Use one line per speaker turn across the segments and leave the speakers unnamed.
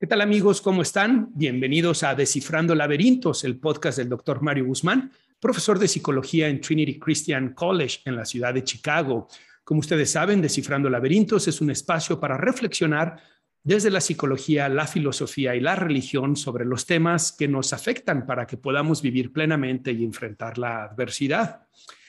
¿Qué tal amigos? ¿Cómo están? Bienvenidos a Descifrando Laberintos, el podcast del doctor Mario Guzmán, profesor de psicología en Trinity Christian College en la ciudad de Chicago. Como ustedes saben, Descifrando Laberintos es un espacio para reflexionar desde la psicología, la filosofía y la religión sobre los temas que nos afectan para que podamos vivir plenamente y enfrentar la adversidad.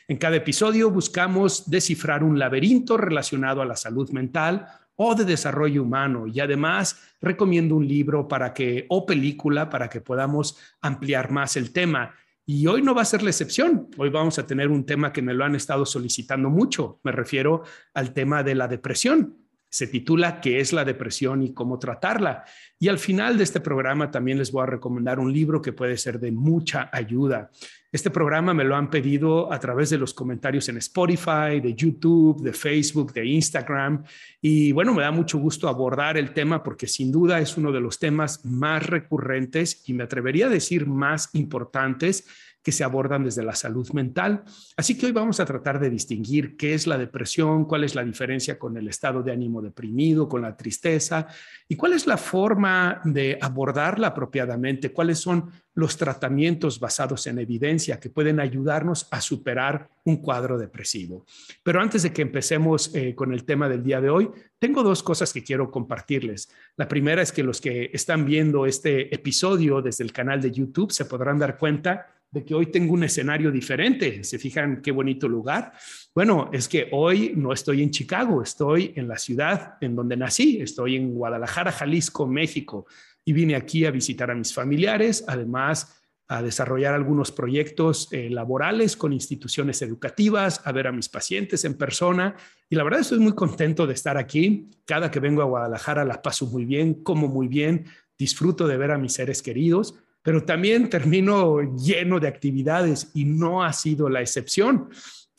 En cada episodio buscamos descifrar un laberinto relacionado a la salud mental o de desarrollo humano. Y además recomiendo un libro para que, o película para que podamos ampliar más el tema. Y hoy no va a ser la excepción. Hoy vamos a tener un tema que me lo han estado solicitando mucho. Me refiero al tema de la depresión. Se titula ¿Qué es la depresión y cómo tratarla? Y al final de este programa también les voy a recomendar un libro que puede ser de mucha ayuda. Este programa me lo han pedido a través de los comentarios en Spotify, de YouTube, de Facebook, de Instagram. Y bueno, me da mucho gusto abordar el tema porque sin duda es uno de los temas más recurrentes y me atrevería a decir más importantes que se abordan desde la salud mental. Así que hoy vamos a tratar de distinguir qué es la depresión, cuál es la diferencia con el estado de ánimo deprimido, con la tristeza y cuál es la forma de abordarla apropiadamente, cuáles son los tratamientos basados en evidencia que pueden ayudarnos a superar un cuadro depresivo. Pero antes de que empecemos eh, con el tema del día de hoy, tengo dos cosas que quiero compartirles. La primera es que los que están viendo este episodio desde el canal de YouTube se podrán dar cuenta de que hoy tengo un escenario diferente. ¿Se fijan qué bonito lugar? Bueno, es que hoy no estoy en Chicago, estoy en la ciudad en donde nací, estoy en Guadalajara, Jalisco, México, y vine aquí a visitar a mis familiares, además a desarrollar algunos proyectos eh, laborales con instituciones educativas, a ver a mis pacientes en persona. Y la verdad estoy muy contento de estar aquí. Cada que vengo a Guadalajara la paso muy bien, como muy bien, disfruto de ver a mis seres queridos pero también termino lleno de actividades y no ha sido la excepción.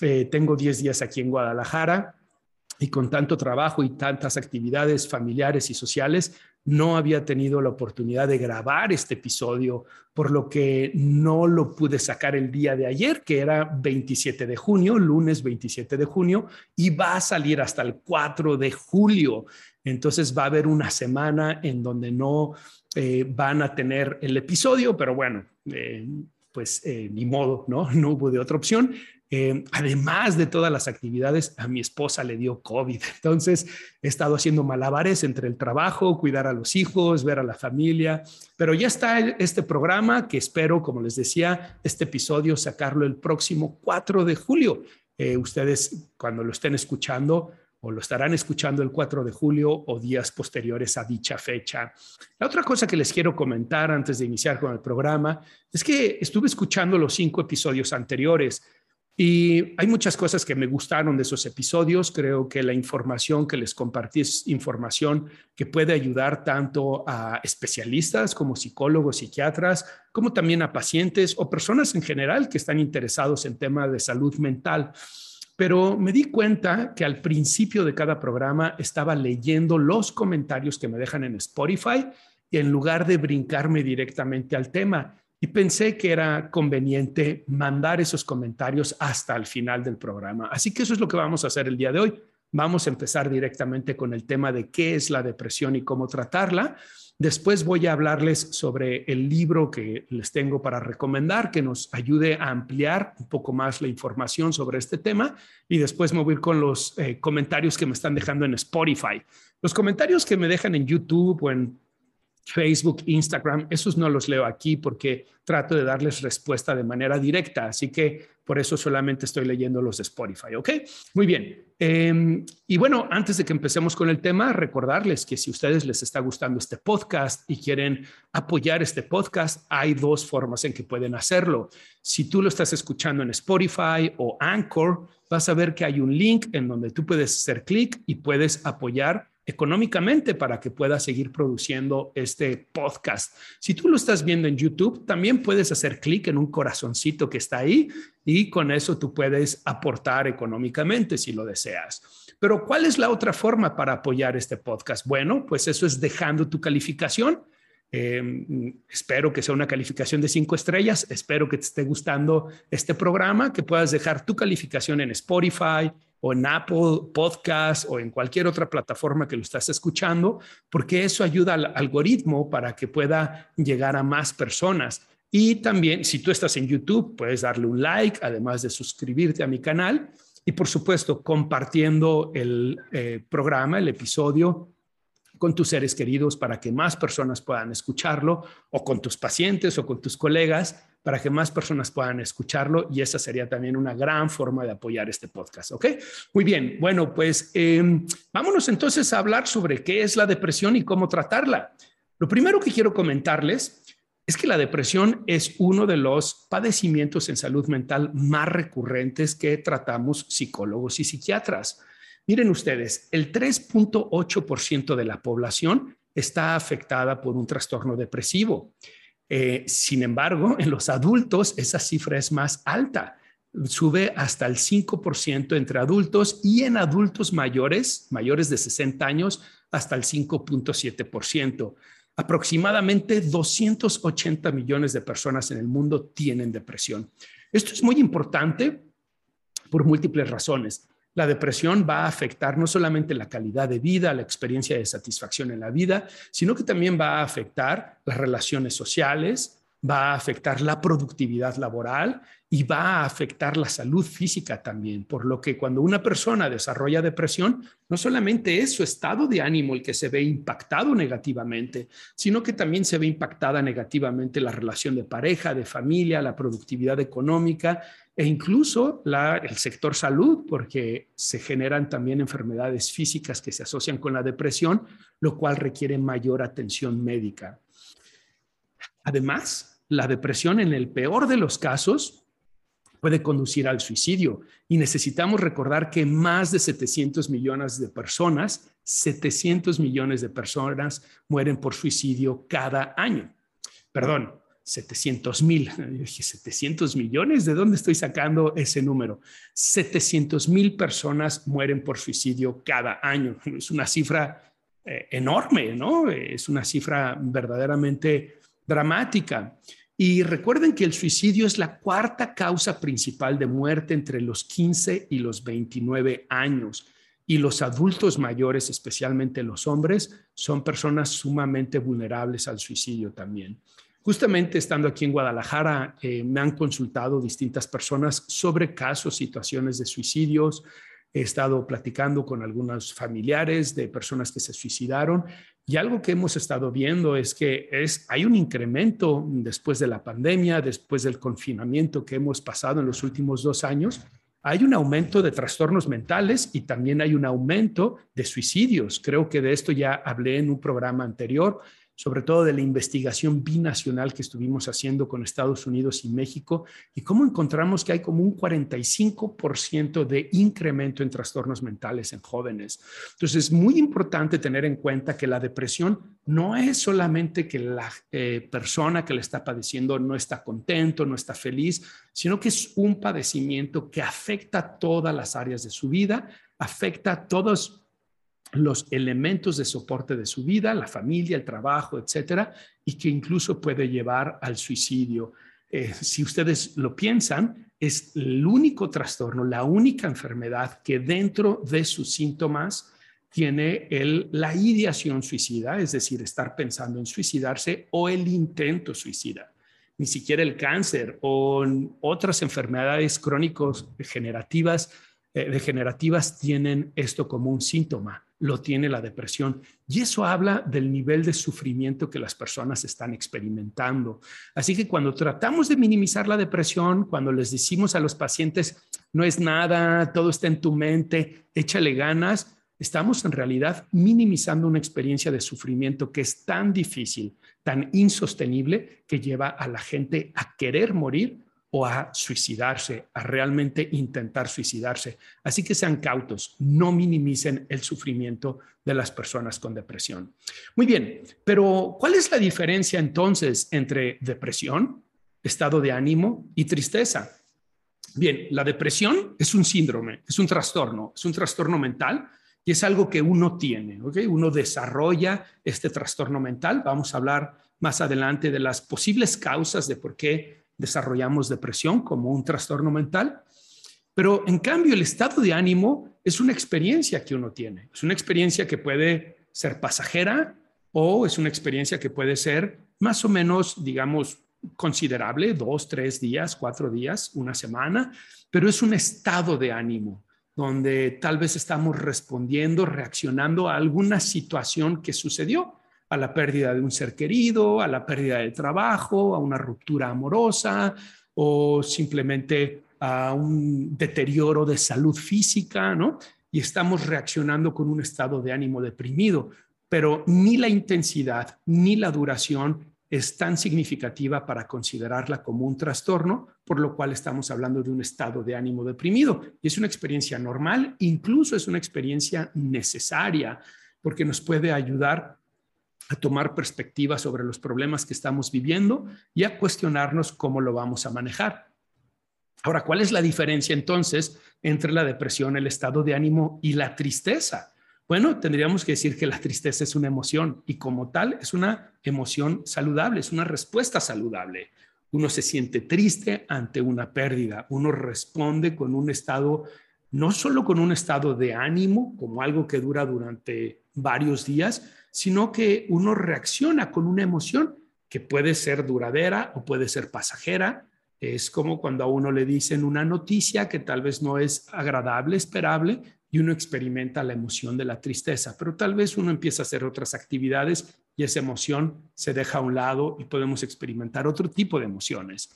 Eh, tengo 10 días aquí en Guadalajara y con tanto trabajo y tantas actividades familiares y sociales, no había tenido la oportunidad de grabar este episodio, por lo que no lo pude sacar el día de ayer, que era 27 de junio, lunes 27 de junio, y va a salir hasta el 4 de julio. Entonces va a haber una semana en donde no eh, van a tener el episodio, pero bueno, eh, pues eh, ni modo, ¿no? No hubo de otra opción. además de todas las actividades, a mi esposa le dio COVID. Entonces, he estado haciendo malabares entre el trabajo, cuidar a los hijos, ver a la familia, pero ya está este programa que espero, como les decía, este episodio sacarlo el próximo 4 de julio. ustedes, cuando lo estén escuchando, o lo estarán escuchando el 4 de julio o días posteriores a dicha fecha. La otra cosa que les quiero comentar antes de iniciar con el programa es que estuve escuchando los cinco episodios anteriores y hay muchas cosas que me gustaron de esos episodios. Creo que la información que les compartí es información que puede ayudar tanto a especialistas como psicólogos, psiquiatras, como también a pacientes o personas en general que están interesados en temas de salud mental pero me di cuenta que al principio de cada programa estaba leyendo los comentarios que me dejan en Spotify y en lugar de brincarme directamente al tema. Y pensé que era conveniente mandar esos comentarios hasta el final del programa. Así que eso es lo que vamos a hacer el día de hoy. Vamos a empezar directamente con el tema de qué es la depresión y cómo tratarla. Después voy a hablarles sobre el libro que les tengo para recomendar, que nos ayude a ampliar un poco más la información sobre este tema. Y después me voy a ir con los eh, comentarios que me están dejando en Spotify. Los comentarios que me dejan en YouTube o en Facebook, Instagram, esos no los leo aquí porque trato de darles respuesta de manera directa, así que por eso solamente estoy leyendo los de Spotify, ¿ok? Muy bien. Em, y bueno, antes de que empecemos con el tema, recordarles que si a ustedes les está gustando este podcast y quieren apoyar este podcast, hay dos formas en que pueden hacerlo. Si tú lo estás escuchando en Spotify o Anchor, vas a ver que hay un link en donde tú puedes hacer clic y puedes apoyar económicamente para que pueda seguir produciendo este podcast. Si tú lo estás viendo en YouTube, también puedes hacer clic en un corazoncito que está ahí y con eso tú puedes aportar económicamente si lo deseas. Pero ¿cuál es la otra forma para apoyar este podcast? Bueno, pues eso es dejando tu calificación. Em, espero que sea una calificación de cinco estrellas. Espero que te esté gustando este programa, que puedas dejar tu calificación en Spotify, o en Apple Podcast o en cualquier otra plataforma que lo estás escuchando, porque eso ayuda al algoritmo para que pueda llegar a más personas. Y también, si tú estás en YouTube, puedes darle un like, además de suscribirte a mi canal. Y por supuesto, compartiendo el eh, programa, el episodio con tus seres queridos para que más personas puedan escucharlo, o con tus pacientes o con tus colegas para que más personas puedan escucharlo y esa sería también una gran forma de apoyar este podcast, ¿ok? Muy bien, bueno, pues em, vámonos entonces a hablar sobre qué es la depresión y cómo tratarla. Lo primero que quiero comentarles es que la depresión es uno de los padecimientos en salud mental más recurrentes que tratamos psicólogos y psiquiatras. Miren ustedes, el 3.8% de la población está afectada por un trastorno depresivo. Eh, sin embargo, en los adultos esa cifra es más alta, sube hasta el 5% entre adultos y en adultos mayores, mayores de 60 años, hasta el 5.7%. Aproximadamente 280 millones de personas en el mundo tienen depresión. Esto es muy importante por múltiples razones. La depresión va a afectar no solamente la calidad de vida, la experiencia de satisfacción en la vida, sino que también va a afectar las relaciones sociales, va a afectar la productividad laboral y va a afectar la salud física también, por lo que cuando una persona desarrolla depresión, no solamente es su estado de ánimo el que se ve impactado negativamente, sino que también se ve impactada negativamente la relación de pareja, de familia, la productividad económica e incluso el sector salud, porque se generan también enfermedades físicas que se asocian con la depresión, lo cual requiere mayor atención médica. Además, la depresión en el peor de los casos puede conducir al suicidio y necesitamos recordar que más de 700 millones de personas, 700 millones de personas mueren por suicidio cada año. Perdón, 700 mil. dije, 700 millones, ¿de dónde estoy sacando ese número? 700 mil personas mueren por suicidio cada año. Es una cifra eh, enorme, ¿no? Es una cifra verdaderamente dramática. Y recuerden que el suicidio es la cuarta causa principal de muerte entre los 15 y los 29 años. Y los adultos mayores, especialmente los hombres, son personas sumamente vulnerables al suicidio también. Justamente estando aquí en Guadalajara, eh, me han consultado distintas personas sobre casos, situaciones de suicidios. He estado platicando con algunos familiares de personas que se suicidaron y algo que hemos estado viendo es que es, hay un incremento después de la pandemia, después del confinamiento que hemos pasado en los últimos dos años. Hay un aumento de trastornos mentales y también hay un aumento de suicidios. Creo que de esto ya hablé en un programa anterior sobre todo de la investigación binacional que estuvimos haciendo con Estados Unidos y México, y cómo encontramos que hay como un 45% de incremento en trastornos mentales en jóvenes. Entonces, es muy importante tener en cuenta que la depresión no es solamente que la eh, persona que le está padeciendo no está contento, no está feliz, sino que es un padecimiento que afecta todas las áreas de su vida, afecta todos los elementos de soporte de su vida, la familia, el trabajo, etcétera, y que incluso puede llevar al suicidio. Eh, si ustedes lo piensan, es el único trastorno, la única enfermedad que dentro de sus síntomas tiene el, la ideación suicida, es decir, estar pensando en suicidarse o el intento suicida. Ni siquiera el cáncer o otras enfermedades crónicos degenerativas eh, degenerativas tienen esto como un síntoma, lo tiene la depresión. Y eso habla del nivel de sufrimiento que las personas están experimentando. Así que cuando tratamos de minimizar la depresión, cuando les decimos a los pacientes, no es nada, todo está en tu mente, échale ganas, estamos en realidad minimizando una experiencia de sufrimiento que es tan difícil, tan insostenible, que lleva a la gente a querer morir o a suicidarse, a realmente intentar suicidarse. Así que sean cautos, no minimicen el sufrimiento de las personas con depresión. Muy bien, pero ¿cuál es la diferencia entonces entre depresión, estado de ánimo y tristeza? Bien, la depresión es un síndrome, es un trastorno, es un trastorno mental y es algo que uno tiene, ¿ok? Uno desarrolla este trastorno mental. Vamos a hablar más adelante de las posibles causas de por qué desarrollamos depresión como un trastorno mental. Pero en cambio, el estado de ánimo es una experiencia que uno tiene. Es una experiencia que puede ser pasajera o es una experiencia que puede ser más o menos, digamos, considerable, dos, tres días, cuatro días, una semana, pero es un estado de ánimo donde tal vez estamos respondiendo, reaccionando a alguna situación que sucedió, a la pérdida de un ser querido, a la pérdida de trabajo, a una ruptura amorosa o simplemente a un deterioro de salud física, ¿no? Y estamos reaccionando con un estado de ánimo deprimido, pero ni la intensidad ni la duración es tan significativa para considerarla como un trastorno, por lo cual estamos hablando de un estado de ánimo deprimido. Y es una experiencia normal, incluso es una experiencia necesaria, porque nos puede ayudar a tomar perspectiva sobre los problemas que estamos viviendo y a cuestionarnos cómo lo vamos a manejar. Ahora, ¿cuál es la diferencia entonces entre la depresión, el estado de ánimo y la tristeza? Bueno, tendríamos que decir que la tristeza es una emoción y como tal es una emoción saludable, es una respuesta saludable. Uno se siente triste ante una pérdida, uno responde con un estado, no solo con un estado de ánimo, como algo que dura durante varios días, sino que uno reacciona con una emoción que puede ser duradera o puede ser pasajera. Es como cuando a uno le dicen una noticia que tal vez no es agradable, esperable, y uno experimenta la emoción de la tristeza, pero tal vez uno empieza a hacer otras actividades y esa emoción se deja a un lado y podemos experimentar otro tipo de emociones.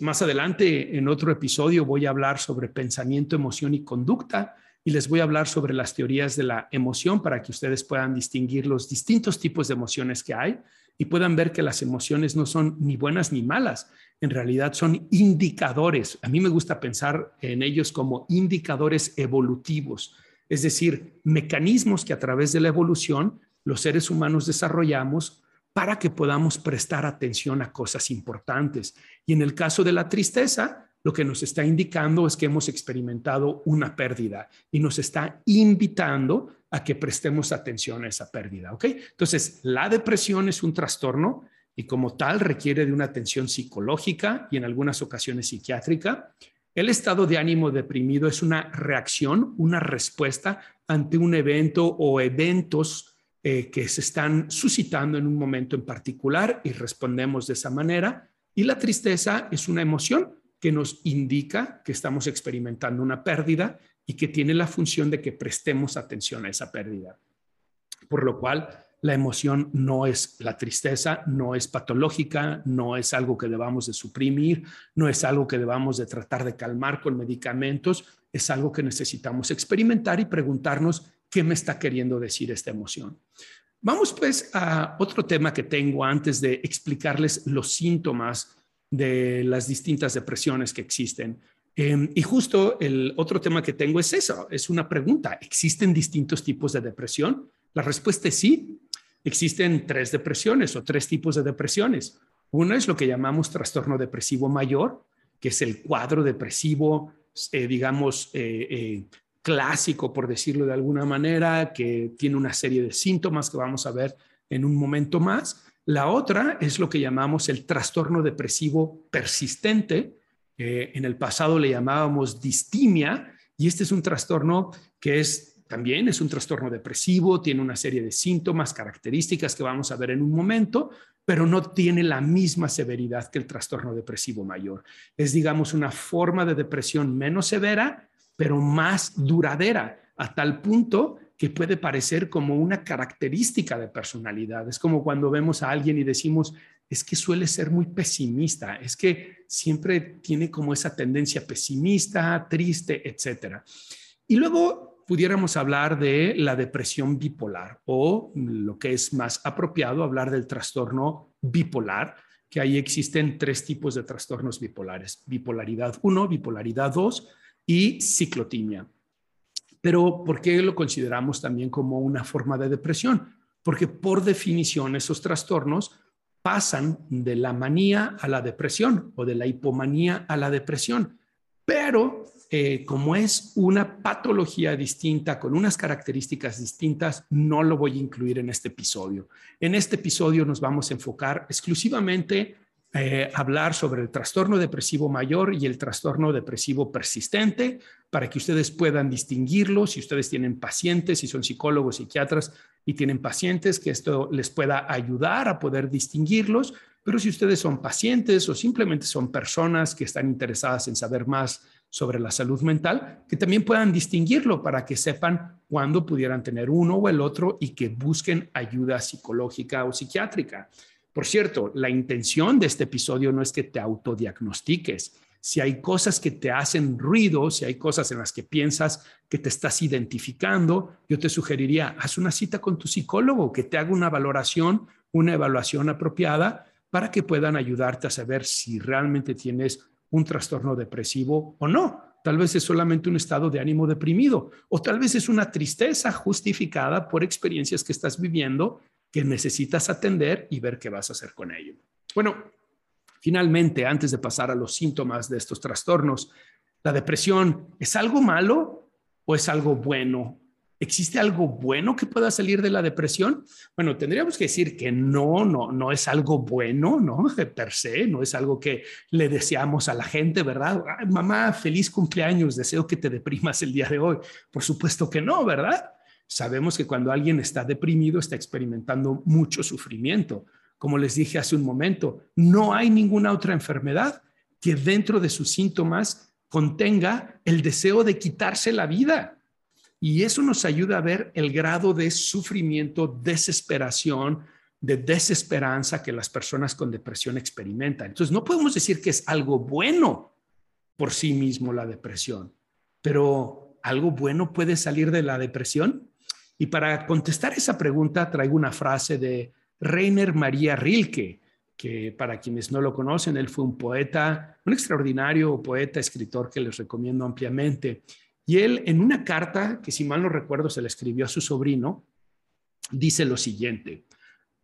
más adelante, en otro episodio, voy a hablar sobre pensamiento, emoción y conducta y les voy a hablar sobre las teorías de la emoción para que ustedes puedan distinguir los distintos tipos de emociones que hay y puedan ver que las emociones no son ni buenas ni malas, en realidad son indicadores. A mí me gusta pensar en ellos como indicadores evolutivos, es decir, mecanismos que a través de la evolución los seres humanos desarrollamos para que podamos prestar atención a cosas importantes. Y en el caso de la tristeza, lo que nos está indicando es que hemos experimentado una pérdida y nos está invitando a que prestemos atención a esa pérdida, ¿ok? Entonces, la depresión es un trastorno y como tal requiere de una atención psicológica y en algunas ocasiones psiquiátrica. El estado de ánimo deprimido es una reacción, una respuesta ante un evento o eventos eh, que se están suscitando en un momento en particular y respondemos de esa manera. Y la tristeza es una emoción que nos indica que estamos experimentando una pérdida y que tiene la función de que prestemos atención a esa pérdida. Por lo cual, la emoción no es la tristeza, no es patológica, no es algo que debamos de suprimir, no es algo que debamos de tratar de calmar con medicamentos, es algo que necesitamos experimentar y preguntarnos qué me está queriendo decir esta emoción. Vamos pues a otro tema que tengo antes de explicarles los síntomas de las distintas depresiones que existen. Em, y justo el otro tema que tengo es eso, es una pregunta. ¿Existen distintos tipos de depresión? La respuesta es sí. Existen tres depresiones o tres tipos de depresiones. Una es lo que llamamos trastorno depresivo mayor, que es el cuadro depresivo, eh, digamos, eh, eh, clásico, por decirlo de alguna manera, que tiene una serie de síntomas que vamos a ver en un momento más. La otra es lo que llamamos el trastorno depresivo persistente. en el pasado le llamábamos distimia y este es un trastorno que es también es un trastorno depresivo, tiene una serie de síntomas, características que vamos a ver en un momento, pero no tiene la misma severidad que el trastorno depresivo mayor. Es, digamos, una forma de depresión menos severa, pero más duradera, a tal punto que puede parecer como una característica de personalidad. Es como cuando vemos a alguien y decimos, es que suele ser muy pesimista, es que siempre tiene como esa tendencia pesimista, triste, etc. Y luego pudiéramos hablar de la depresión bipolar o lo que es más apropiado, hablar del trastorno bipolar, que ahí existen tres tipos de trastornos bipolares, bipolaridad 1, bipolaridad 2 y ciclotimia. Pero ¿por qué lo consideramos también como una forma de depresión? Porque por definición esos trastornos pasan de la manía a la depresión o de la hipomanía a la depresión. Pero eh, como es una patología distinta, con unas características distintas, no lo voy a incluir en este episodio. En este episodio nos vamos a enfocar exclusivamente eh, hablar sobre el trastorno depresivo mayor y el trastorno depresivo persistente para que ustedes puedan distinguirlos. Si ustedes tienen pacientes, si son psicólogos, psiquiatras y tienen pacientes, que esto les pueda ayudar a poder distinguirlos. Pero si ustedes son pacientes o simplemente son personas que están interesadas en saber más sobre la salud mental, que también puedan distinguirlo para que sepan cuándo pudieran tener uno o el otro y que busquen ayuda psicológica o psiquiátrica. Por cierto, la intención de este episodio no es que te autodiagnostiques. Si hay cosas que te hacen ruido, si hay cosas en las que piensas que te estás identificando, yo te sugeriría, haz una cita con tu psicólogo, que te haga una valoración, una evaluación apropiada para que puedan ayudarte a saber si realmente tienes un trastorno depresivo o no. Tal vez es solamente un estado de ánimo deprimido o tal vez es una tristeza justificada por experiencias que estás viviendo que necesitas atender y ver qué vas a hacer con ello. Bueno, finalmente, antes de pasar a los síntomas de estos trastornos, ¿la depresión es algo malo o es algo bueno? ¿Existe algo bueno que pueda salir de la depresión? Bueno, tendríamos que decir que no, no, no es algo bueno, ¿no? Per se, no es algo que le deseamos a la gente, ¿verdad? mamá, feliz cumpleaños, deseo que te deprimas el día de hoy. Por supuesto que no, ¿verdad? Sabemos que cuando alguien está deprimido está experimentando mucho sufrimiento. Como les dije hace un momento, no hay ninguna otra enfermedad que dentro de sus síntomas contenga el deseo de quitarse la vida. Y eso nos ayuda a ver el grado de sufrimiento, desesperación, de desesperanza que las personas con depresión experimentan. Entonces, no podemos decir que es algo bueno por sí mismo la depresión, pero ¿algo bueno puede salir de la depresión? Y para contestar esa pregunta traigo una frase de Rainer María Rilke, que para quienes no lo conocen, él fue un poeta, un extraordinario poeta, escritor que les recomiendo ampliamente. Y él en una carta, que si mal no recuerdo se le escribió a su sobrino, dice lo siguiente,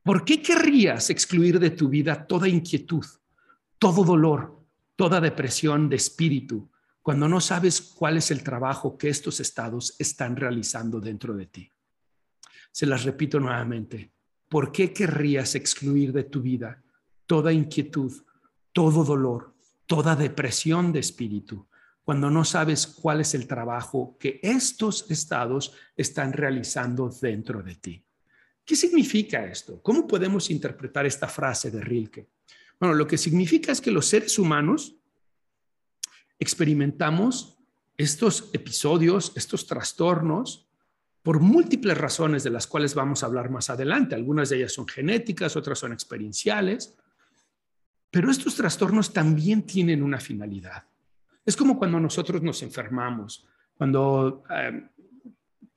¿por qué querrías excluir de tu vida toda inquietud, todo dolor, toda depresión de espíritu, cuando no sabes cuál es el trabajo que estos estados están realizando dentro de ti? Se las repito nuevamente. ¿Por qué querrías excluir de tu vida toda inquietud, todo dolor, toda depresión de espíritu, cuando no sabes cuál es el trabajo que estos estados están realizando dentro de ti? ¿Qué significa esto? ¿Cómo podemos interpretar esta frase de Rilke? Bueno, lo que significa es que los seres humanos experimentamos estos episodios, estos trastornos, por múltiples razones de las cuales vamos a hablar más adelante. Algunas de ellas son genéticas, otras son experienciales, pero estos trastornos también tienen una finalidad. Es como cuando nosotros nos enfermamos, cuando eh,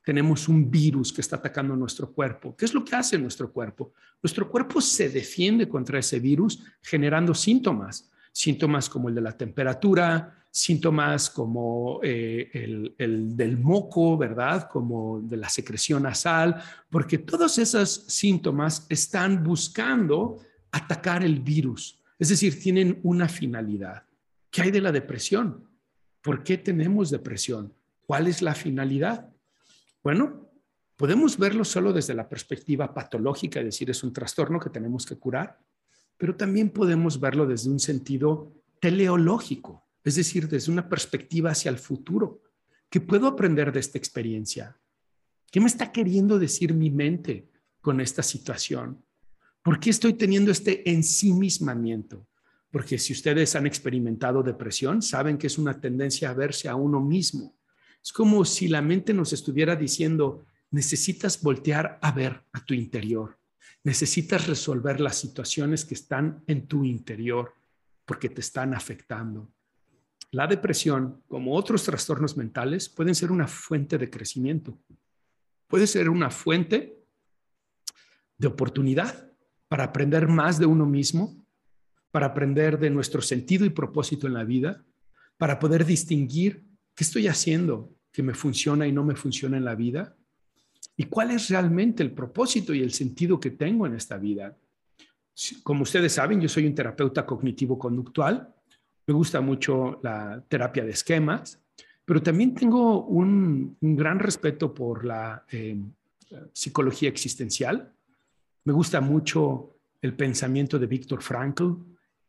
tenemos un virus que está atacando nuestro cuerpo. ¿Qué es lo que hace nuestro cuerpo? Nuestro cuerpo se defiende contra ese virus generando síntomas, síntomas como el de la temperatura, síntomas como eh, el, del moco, ¿verdad? Como de la secreción nasal, porque todos esos síntomas están buscando atacar el virus. Es decir, tienen una finalidad. ¿Qué hay de la depresión? ¿Por qué tenemos depresión? ¿Cuál es la finalidad? Bueno, podemos verlo solo desde la perspectiva patológica, es decir, es un trastorno que tenemos que curar, pero también podemos verlo desde un sentido teleológico, es decir, desde una perspectiva hacia el futuro. ¿Qué puedo aprender de esta experiencia? ¿Qué me está queriendo decir mi mente con esta situación? ¿Por qué estoy teniendo este ensimismamiento? Porque si ustedes han experimentado depresión, saben que es una tendencia a verse a uno mismo. Es como si la mente nos estuviera diciendo, necesitas voltear a ver a tu interior, necesitas resolver las situaciones que están en tu interior porque te están afectando. La depresión, como otros trastornos mentales, pueden ser una fuente de crecimiento. Puede ser una fuente de oportunidad para aprender más de uno mismo, para aprender de nuestro sentido y propósito en la vida, para poder distinguir qué estoy haciendo que me funciona y no me funciona en la vida y cuál es realmente el propósito y el sentido que tengo en esta vida. Como ustedes saben, yo soy un terapeuta cognitivo-conductual, me gusta mucho la terapia de esquemas, pero también tengo un, gran respeto por la eh, psicología existencial. Me gusta mucho el pensamiento de Víctor Frankl,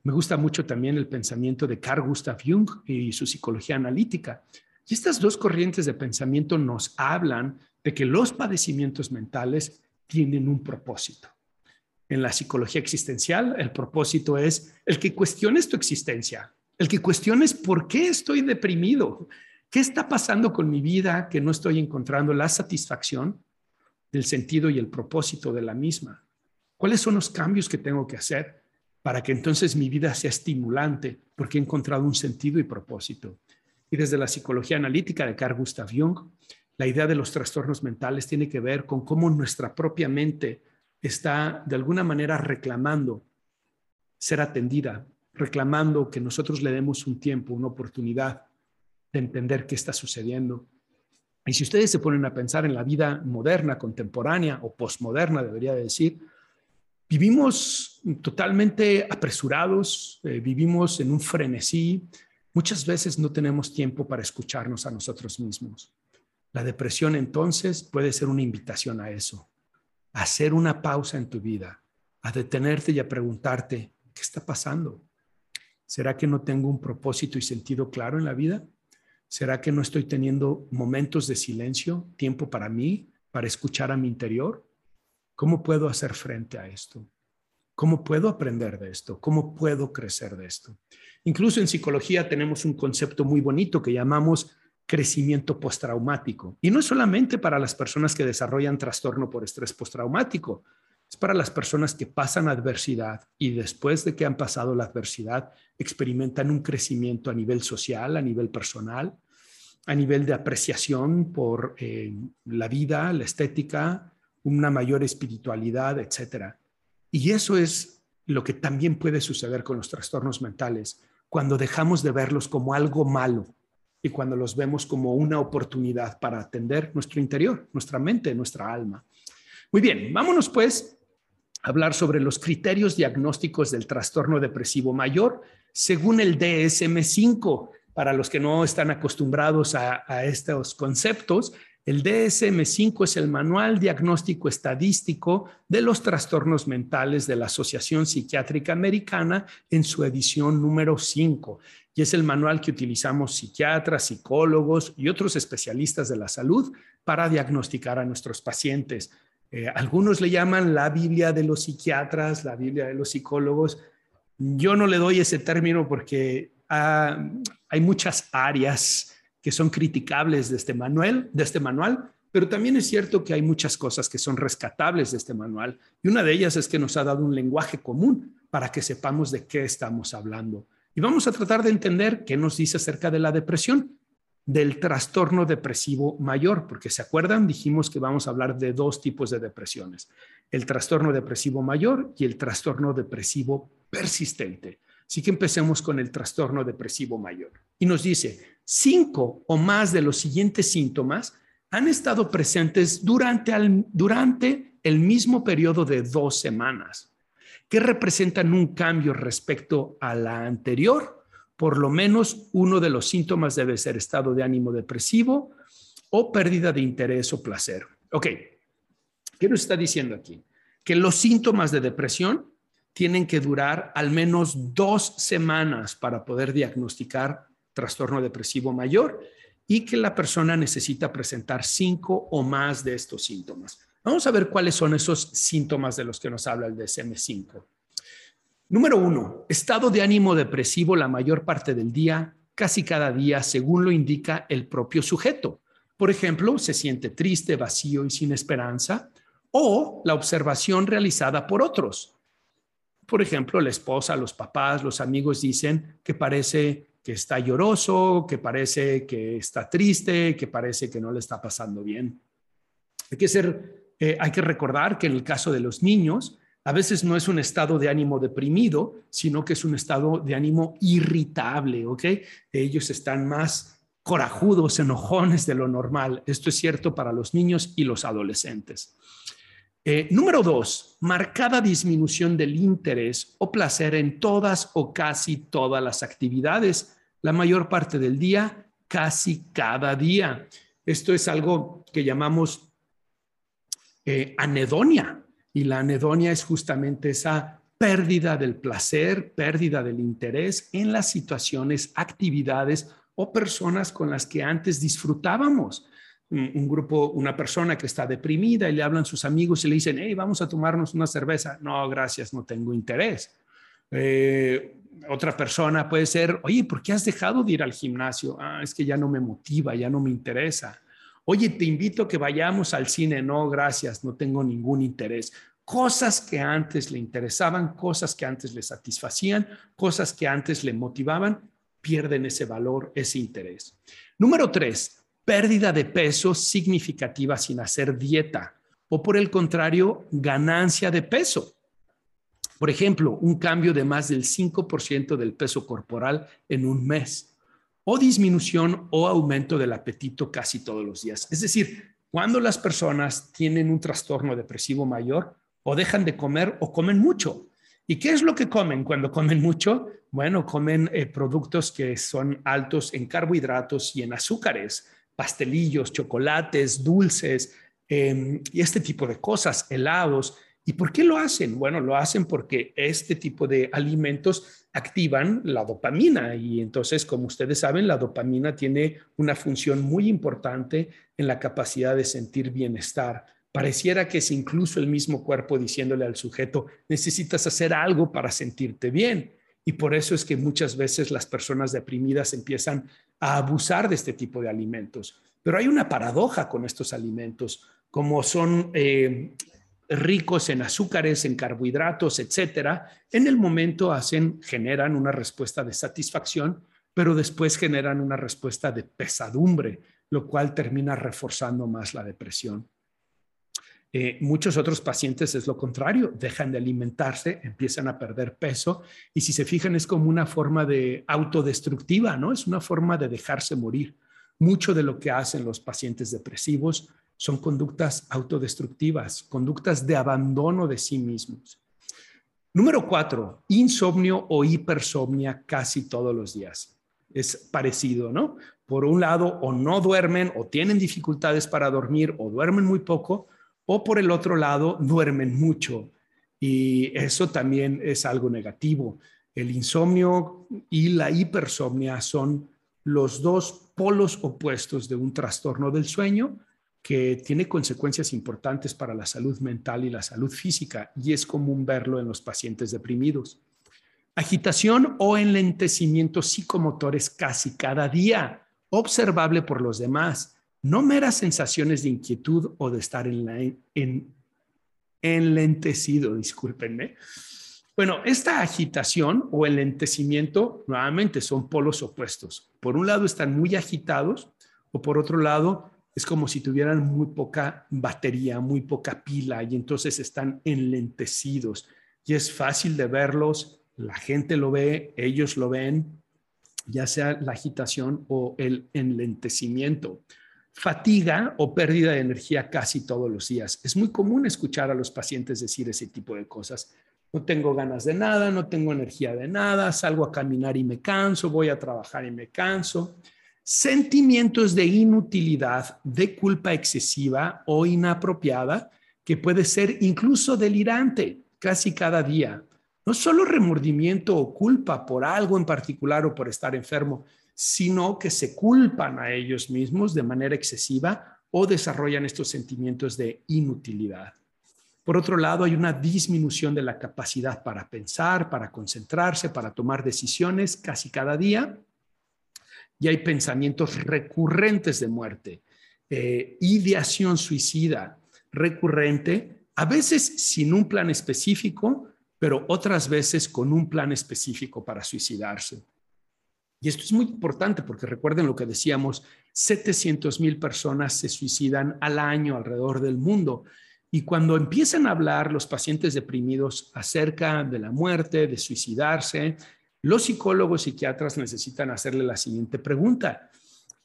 me gusta mucho también el pensamiento de Carl Gustav Jung y su psicología analítica. Y estas dos corrientes de pensamiento nos hablan de que los padecimientos mentales tienen un propósito. En la psicología existencial, el propósito es el que cuestiones tu existencia, el que cuestiones por qué estoy deprimido, qué está pasando con mi vida que no estoy encontrando la satisfacción del sentido y el propósito de la misma. ¿Cuáles son los cambios que tengo que hacer? para que entonces mi vida sea estimulante, porque he encontrado un sentido y propósito. Y desde la psicología analítica de Carl Gustav Jung, la idea de los trastornos mentales tiene que ver con cómo nuestra propia mente está de alguna manera reclamando ser atendida, reclamando que nosotros le demos un tiempo, una oportunidad de entender qué está sucediendo. Y si ustedes se ponen a pensar en la vida moderna, contemporánea o postmoderna, debería decir, Vivimos totalmente apresurados, eh, vivimos en un frenesí. Muchas veces no tenemos tiempo para escucharnos a nosotros mismos. La depresión entonces puede ser una invitación a eso, a hacer una pausa en tu vida, a detenerte y a preguntarte, ¿qué está pasando? ¿Será que no tengo un propósito y sentido claro en la vida? ¿Será que no estoy teniendo momentos de silencio, tiempo para mí, para escuchar a mi interior? ¿Cómo puedo hacer frente a esto? ¿Cómo puedo aprender de esto? ¿Cómo puedo crecer de esto? Incluso en psicología tenemos un concepto muy bonito que llamamos crecimiento postraumático. Y no es solamente para las personas que desarrollan trastorno por estrés postraumático, es para las personas que pasan adversidad y después de que han pasado la adversidad experimentan un crecimiento a nivel social, a nivel personal, a nivel de apreciación por eh, la vida, la estética, una mayor espiritualidad, etcétera. Y eso es lo que también puede suceder con los trastornos mentales cuando dejamos de verlos como algo malo y cuando los vemos como una oportunidad para atender nuestro interior, nuestra mente, nuestra alma. Muy bien, vámonos pues hablar sobre los criterios diagnósticos del trastorno depresivo mayor según el DSM-5. Para los que no están acostumbrados a, estos conceptos, el DSM-5 es el Manual Diagnóstico Estadístico de los Trastornos Mentales de la Asociación Psiquiátrica Americana en su edición número 5. Y es el manual que utilizamos psiquiatras, psicólogos y otros especialistas de la salud para diagnosticar a nuestros pacientes. Eh, algunos le llaman la Biblia de los psiquiatras, la Biblia de los psicólogos. Yo no le doy ese término porque ah, hay muchas áreas que son criticables de este manual, de este manual, pero también es cierto que hay muchas cosas que son rescatables de este manual y una de ellas es que nos ha dado un lenguaje común para que sepamos de qué estamos hablando. Y vamos a tratar de entender qué nos dice acerca de la depresión, del trastorno depresivo mayor, porque se acuerdan, dijimos que vamos a hablar de dos tipos de depresiones, el trastorno depresivo mayor y el trastorno depresivo persistente. Así que empecemos con el trastorno depresivo mayor. Y nos dice, cinco o más de los siguientes síntomas han estado presentes durante, durante el mismo periodo de dos semanas, que representan un cambio respecto a la anterior. Por lo menos uno de los síntomas debe ser estado de ánimo depresivo o pérdida de interés o placer. Ok, ¿qué nos está diciendo aquí? Que los síntomas de depresión tienen que durar al menos dos semanas para poder diagnosticar trastorno depresivo mayor y que la persona necesita presentar cinco o más de estos síntomas. Vamos a ver cuáles son esos síntomas de los que nos habla el DSM-5. Número uno, estado de ánimo depresivo la mayor parte del día, casi cada día según lo indica el propio sujeto. Por ejemplo, se siente triste, vacío y sin esperanza, o la observación realizada por otros. Por ejemplo, la esposa, los papás, los amigos dicen que parece que está lloroso, que parece que está triste, que parece que no le está pasando bien. Hay que eh, hay que recordar que en el caso de los niños, a veces no es un estado de ánimo deprimido, sino que es un estado de ánimo irritable, ¿ok? Ellos están más corajudos, enojones de lo normal. Esto es cierto para los niños y los adolescentes. Eh, número dos, marcada disminución del interés o placer en todas o casi todas las actividades, la mayor parte del día, casi cada día. Esto es algo que llamamos eh, anedonia, y la anedonia es justamente esa pérdida del placer, pérdida del interés en las situaciones, actividades o personas con las que antes disfrutábamos. Un, grupo, una persona que está deprimida y le hablan sus amigos y le dicen, hey, vamos a tomarnos una cerveza. No, gracias, no tengo interés. Eh, otra persona puede ser, oye, ¿por qué has dejado de ir al gimnasio? Ah, es que ya no me motiva, ya no me interesa. Oye, te invito a que vayamos al cine. No, gracias, no tengo ningún interés. Cosas que antes le interesaban, cosas que antes le satisfacían, cosas que antes le motivaban, pierden ese valor, ese interés. Número tres, pérdida de peso significativa sin hacer dieta o por el contrario, ganancia de peso. Por ejemplo, un cambio de más del 5% del peso corporal en un mes o disminución o aumento del apetito casi todos los días. Es decir, cuando las personas tienen un trastorno depresivo mayor, o dejan de comer o comen mucho. ¿Y qué es lo que comen cuando comen mucho? Bueno, comen eh, productos que son altos en carbohidratos y en azúcares, pastelillos, chocolates, dulces em, y este tipo de cosas, helados. ¿Y por qué lo hacen? Bueno, lo hacen porque este tipo de alimentos activan la dopamina y entonces, como ustedes saben, la dopamina tiene una función muy importante en la capacidad de sentir bienestar. Pareciera que es incluso el mismo cuerpo diciéndole al sujeto, necesitas hacer algo para sentirte bien. Y por eso es que muchas veces las personas deprimidas empiezan a abusar de este tipo de alimentos. Pero hay una paradoja con estos alimentos, como son eh, ricos en azúcares, en carbohidratos, etcétera, en el momento hacen, generan una respuesta de satisfacción, pero después generan una respuesta de pesadumbre, lo cual termina reforzando más la depresión. Eh, muchos otros pacientes es lo contrario, dejan de alimentarse, empiezan a perder peso y si se fijan es como una forma de autodestructiva, ¿no? Es una forma de dejarse morir. Mucho de lo que hacen los pacientes depresivos son conductas autodestructivas, conductas de abandono de sí mismos. Número cuatro, insomnio o hipersomnia casi todos los días. Es parecido, ¿no? Por un lado, o no duermen o tienen dificultades para dormir o duermen muy poco, o por el otro lado, duermen mucho. Y eso también es algo negativo. El insomnio y la hipersomnia son los dos polos opuestos de un trastorno del sueño que tiene consecuencias importantes para la salud mental y la salud física, y es común verlo en los pacientes deprimidos. Agitación o enlentecimiento psicomotores casi cada día, observable por los demás, no meras sensaciones de inquietud o de estar en, en, enlentecido, discúlpenme. Bueno, esta agitación o enlentecimiento nuevamente son polos opuestos. Por un lado están muy agitados o por otro lado es como si tuvieran muy poca batería, muy poca pila y entonces están enlentecidos y es fácil de verlos, la gente lo ve, ellos lo ven, ya sea la agitación o el enlentecimiento. Fatiga o pérdida de energía casi todos los días. Es muy común escuchar a los pacientes decir ese tipo de cosas. No tengo ganas de nada, no tengo energía de nada, salgo a caminar y me canso, voy a trabajar y me canso sentimientos de inutilidad, de culpa excesiva o inapropiada, que puede ser incluso delirante casi cada día. No solo remordimiento o culpa por algo en particular o por estar enfermo, sino que se culpan a ellos mismos de manera excesiva o desarrollan estos sentimientos de inutilidad. Por otro lado, hay una disminución de la capacidad para pensar, para concentrarse, para tomar decisiones casi cada día y hay pensamientos recurrentes de muerte, eh, ideación suicida recurrente, a veces sin un plan específico, pero otras veces con un plan específico para suicidarse. Y esto es muy importante porque recuerden lo que decíamos, 700 mil personas se suicidan al año alrededor del mundo. Y cuando empiezan a hablar los pacientes deprimidos acerca de la muerte, de suicidarse, los psicólogos psiquiatras necesitan hacerle la siguiente pregunta.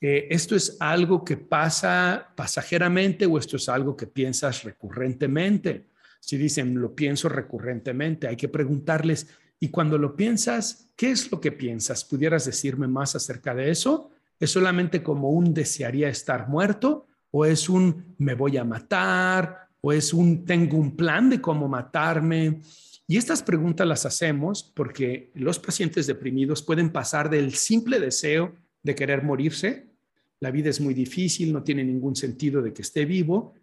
Eh, ¿Esto es algo que pasa pasajeramente o esto es algo que piensas recurrentemente? Si dicen, lo pienso recurrentemente, hay que preguntarles, y cuando lo piensas, ¿qué es lo que piensas? ¿Pudieras decirme más acerca de eso? ¿Es solamente como un desearía estar muerto? ¿O es un me voy a matar? ¿O es un tengo un plan de cómo matarme? Y estas preguntas las hacemos porque los pacientes deprimidos pueden pasar del simple deseo de querer morirse, la vida es muy difícil, no tiene ningún sentido de que esté vivo,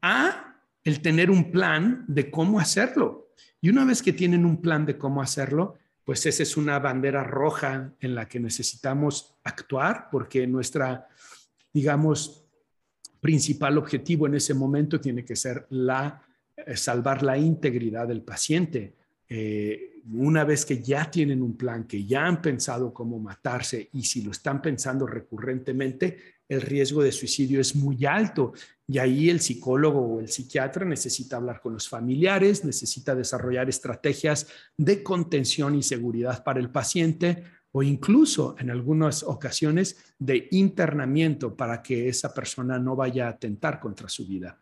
a el tener un plan de cómo hacerlo. Y una vez que tienen un plan de cómo hacerlo, pues esa es una bandera roja en la que necesitamos actuar porque nuestra, digamos, principal objetivo en ese momento tiene que ser la salvar la integridad del paciente. Eh, una vez que ya tienen un plan, que ya han pensado cómo matarse y si lo están pensando recurrentemente, el riesgo de suicidio es muy alto y ahí el psicólogo o el psiquiatra necesita hablar con los familiares, necesita desarrollar estrategias de contención y seguridad para el paciente o incluso en algunas ocasiones de internamiento para que esa persona no vaya a atentar contra su vida.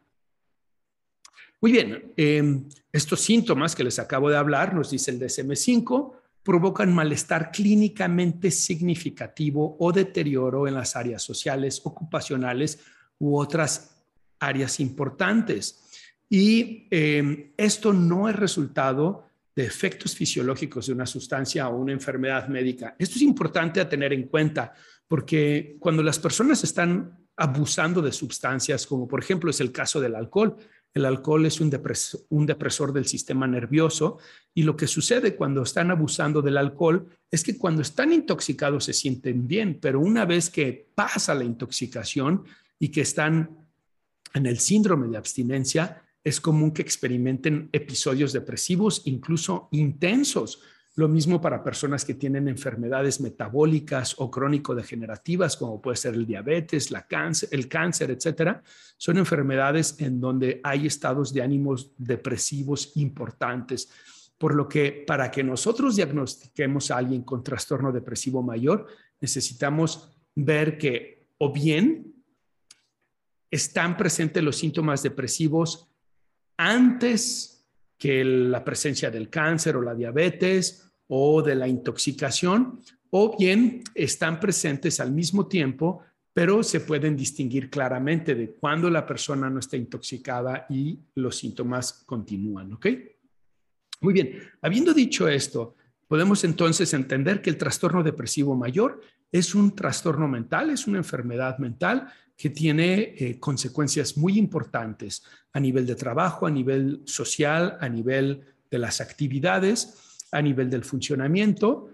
Muy bien, em, estos síntomas que les acabo de hablar, nos dice el DSM5, provocan malestar clínicamente significativo o deterioro en las áreas sociales, ocupacionales u otras áreas importantes. Y em, esto no es resultado de efectos fisiológicos de una sustancia o una enfermedad médica. Esto es importante a tener en cuenta porque cuando las personas están abusando de sustancias, como por ejemplo es el caso del alcohol, el alcohol es un depresor, del sistema nervioso y lo que sucede cuando están abusando del alcohol es que cuando están intoxicados se sienten bien, pero una vez que pasa la intoxicación y que están en el síndrome de abstinencia, es común que experimenten episodios depresivos, incluso intensos, lo mismo para personas que tienen enfermedades metabólicas o crónico-degenerativas, como puede ser el diabetes, la cáncer, el cáncer, etcétera. Son enfermedades en donde hay estados de ánimos depresivos importantes. Por lo que para que nosotros diagnostiquemos a alguien con trastorno depresivo mayor, necesitamos ver que o bien están presentes los síntomas depresivos antes que la presencia del cáncer o la diabetes o de la intoxicación, o bien están presentes al mismo tiempo, pero se pueden distinguir claramente de cuando la persona no está intoxicada y los síntomas continúan, ¿ok? Muy bien, habiendo dicho esto, podemos entonces entender que el trastorno depresivo mayor es un trastorno mental, es una enfermedad mental que tiene eh, consecuencias muy importantes a nivel de trabajo, a nivel social, a nivel de las actividades a nivel del funcionamiento,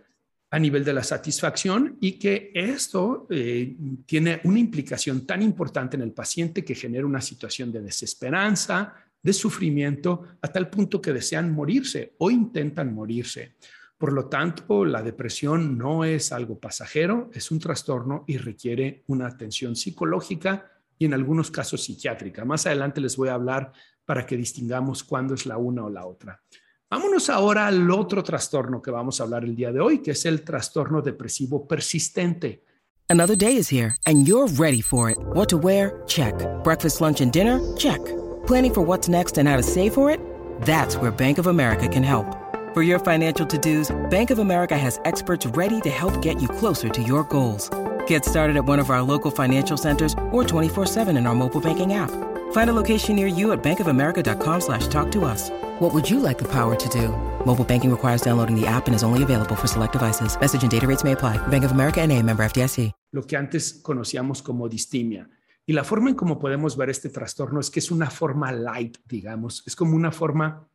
a nivel de la satisfacción y que esto eh, tiene una implicación tan importante en el paciente que genera una situación de desesperanza, de sufrimiento, a tal punto que desean morirse o intentan morirse. Por lo tanto, la depresión no es algo pasajero, es un trastorno y requiere una atención psicológica y en algunos casos psiquiátrica. Más adelante les voy a hablar para que distingamos cuándo es la una o la otra. Vámonos ahora al otro trastorno que vamos a hablar el día de hoy, que es el trastorno depresivo persistente.
Another day is here and you're ready for it. What to wear? Check. Breakfast, lunch and dinner? Check. Planning for what's next and how to save for it? That's where Bank of America can help. For your financial to-dos, Bank of America has experts ready to help get you closer to your goals. Get started at one of our local financial centers or 24-7 in our mobile banking app. Find a location near you at bankofamerica.com slash talk to us. What would you like the power to do? Mobile banking requires downloading the app and is only available for select devices. Message and data rates may apply. Bank of America NA, member FDIC.
Lo que antes conocíamos como distimia. Y la forma en cómo podemos ver este trastorno es que es una forma light, digamos. Es como una forma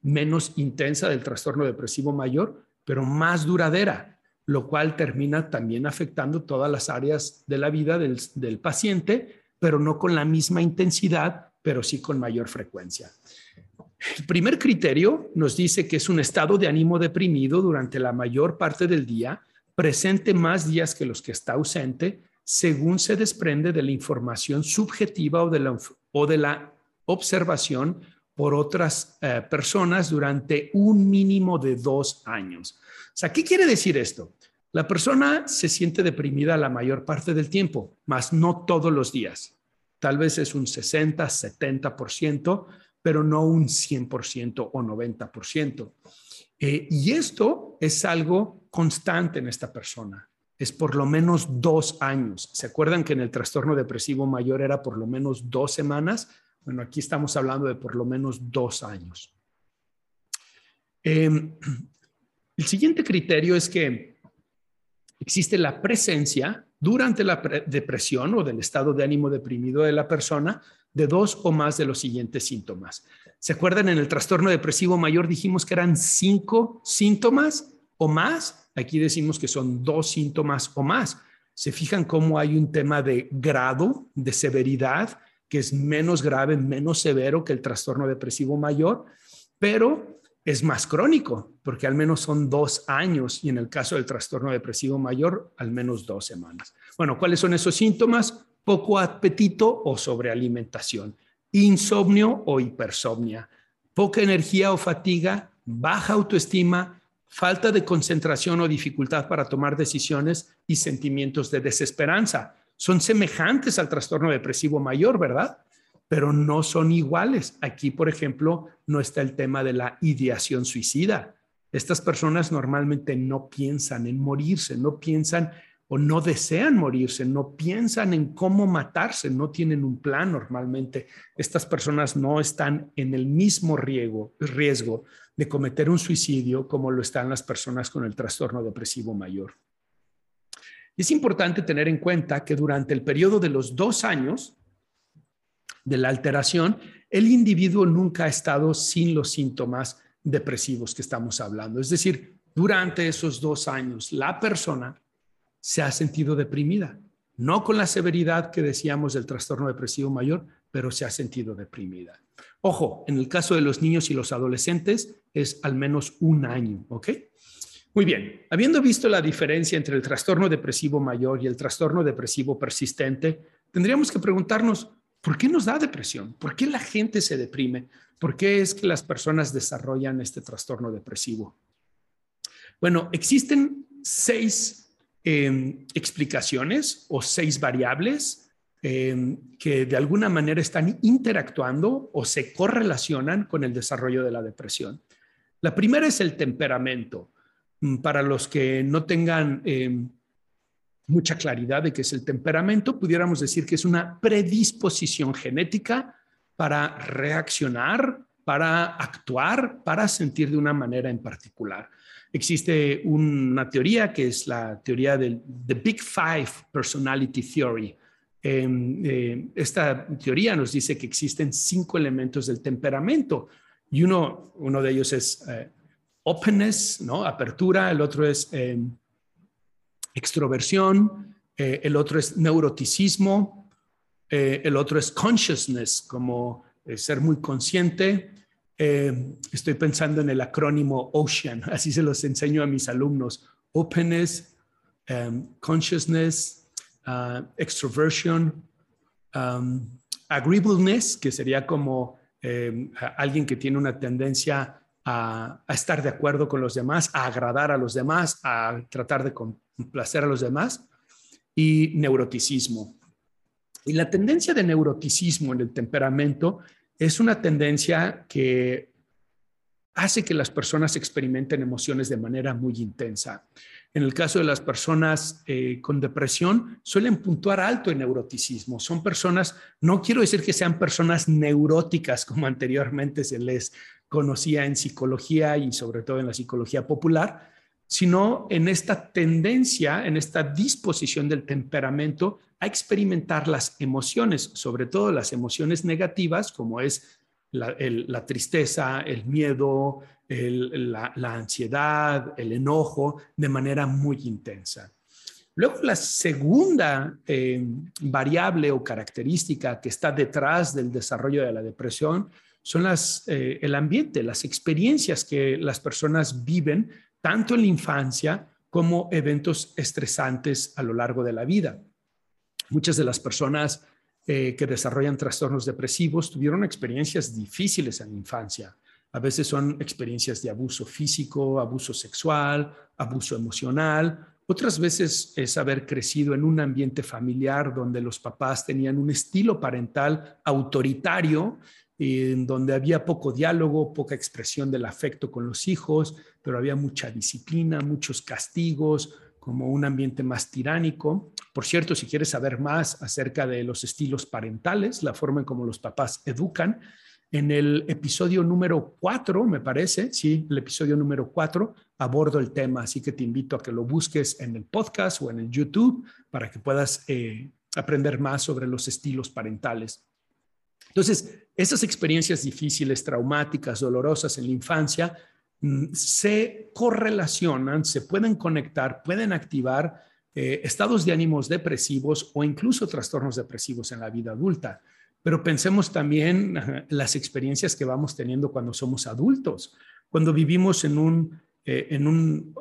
menos intensa del trastorno depresivo mayor, pero más duradera. lo cual termina también afectando todas las áreas de la vida del, del paciente, pero no con la misma intensidad, pero sí con mayor frecuencia. El primer criterio nos dice que es un estado de ánimo deprimido durante la mayor parte del día, presente más días que los que está ausente, según se desprende de la información subjetiva o de la, o de la observación por otras eh, personas durante un mínimo de dos años. O sea, ¿qué quiere decir esto? La persona se siente deprimida la mayor parte del tiempo, mas no todos los días. Tal vez es un 60, 70%, pero no un 100% o 90%. Eh, y esto es algo constante en esta persona. Es por lo menos dos años. ¿Se acuerdan que en el trastorno depresivo mayor era por lo menos dos semanas? Bueno, aquí estamos hablando de por lo menos dos años. Em, el siguiente criterio es que existe la presencia durante la depresión o del estado de ánimo deprimido de la persona de dos o más de los siguientes síntomas. ¿Se acuerdan? En el trastorno depresivo mayor dijimos que eran cinco síntomas o más. Aquí decimos que son dos síntomas o más. Se fijan cómo hay un tema de grado, de severidad, que es menos grave, menos severo que el trastorno depresivo mayor, pero es más crónico, porque al menos son dos años y en el caso del trastorno depresivo mayor, al menos dos semanas. Bueno, ¿cuáles son esos síntomas? Poco apetito o sobrealimentación, insomnio o hipersomnia, poca energía o fatiga, baja autoestima, falta de concentración o dificultad para tomar decisiones y sentimientos de desesperanza. Son semejantes al trastorno depresivo mayor, ¿verdad? pero no son iguales. Aquí, por ejemplo, no está el tema de la ideación suicida. Estas personas normalmente no piensan en morirse, no piensan o no desean morirse, no piensan en cómo matarse, no tienen un plan normalmente. Estas personas no están en el mismo riesgo, de cometer un suicidio como lo están las personas con el trastorno depresivo mayor. Es importante tener en cuenta que durante el periodo de los dos años, de la alteración, el individuo nunca ha estado sin los síntomas depresivos que estamos hablando. Es decir, durante esos dos años, la persona se ha sentido deprimida, no con la severidad que decíamos del trastorno depresivo mayor, pero se ha sentido deprimida. Ojo, en el caso de los niños y los adolescentes es al menos un año, ¿ok? Muy bien, habiendo visto la diferencia entre el trastorno depresivo mayor y el trastorno depresivo persistente, tendríamos que preguntarnos, ¿Por qué nos da depresión? ¿Por qué la gente se deprime? ¿Por qué es que las personas desarrollan este trastorno depresivo? Bueno, existen seis em, explicaciones o seis variables em, que de alguna manera están interactuando o se correlacionan con el desarrollo de la depresión. La primera es el temperamento. Mm, para los que no tengan em, mucha claridad de qué es el temperamento, pudiéramos decir que es una predisposición genética para reaccionar, para actuar, para sentir de una manera en particular. Existe una teoría que es la teoría del The Big Five Personality Theory. Em, eh, esta teoría nos dice que existen cinco elementos del temperamento y uno, uno de ellos es eh, openness, ¿no? apertura, el otro es em, extroversión, eh, el otro es neuroticismo, eh, el otro es consciousness, como eh, ser muy consciente. Estoy pensando en el acrónimo OCEAN, así se los enseño a mis alumnos. Openness, um, consciousness, uh, extroversion, um, agreeableness, que sería como alguien que tiene una tendencia a, a, estar de acuerdo con los demás, a agradar a los demás, a tratar de placer a los demás, y neuroticismo. Y la tendencia de neuroticismo en el temperamento es una tendencia que hace que las personas experimenten emociones de manera muy intensa. En el caso de las personas eh, con depresión, suelen puntuar alto en neuroticismo. Son personas, no quiero decir que sean personas neuróticas como anteriormente se les conocía en psicología y sobre todo en la psicología popular, sino en esta tendencia, en esta disposición del temperamento a experimentar las emociones, sobre todo las emociones negativas, como es la, tristeza, el miedo, la, ansiedad, el enojo de manera muy intensa. Luego, la segunda eh, variable o característica que está detrás del desarrollo de la depresión son las, eh, el ambiente, las experiencias que las personas viven tanto en la infancia como eventos estresantes a lo largo de la vida. Muchas de las personas eh, que desarrollan trastornos depresivos tuvieron experiencias difíciles en la infancia. A veces son experiencias de abuso físico, abuso sexual, abuso emocional. Otras veces es haber crecido en un ambiente familiar donde los papás tenían un estilo parental autoritario, en donde había poco diálogo, poca expresión del afecto con los hijos, pero había mucha disciplina, muchos castigos, como un ambiente más tiránico. Por cierto, si quieres saber más acerca de los estilos parentales, la forma en cómo los papás educan, en el episodio número 4, me parece, sí, el episodio número 4, abordo el tema, así que te invito a que lo busques en el podcast o en el YouTube para que puedas eh, aprender más sobre los estilos parentales. Entonces, esas experiencias difíciles, traumáticas, dolorosas en la infancia, se correlacionan, se pueden conectar, pueden activar eh, estados de ánimos depresivos o incluso trastornos depresivos en la vida adulta. Pero pensemos también las experiencias que vamos teniendo cuando somos adultos, cuando vivimos en, un, eh, en, un,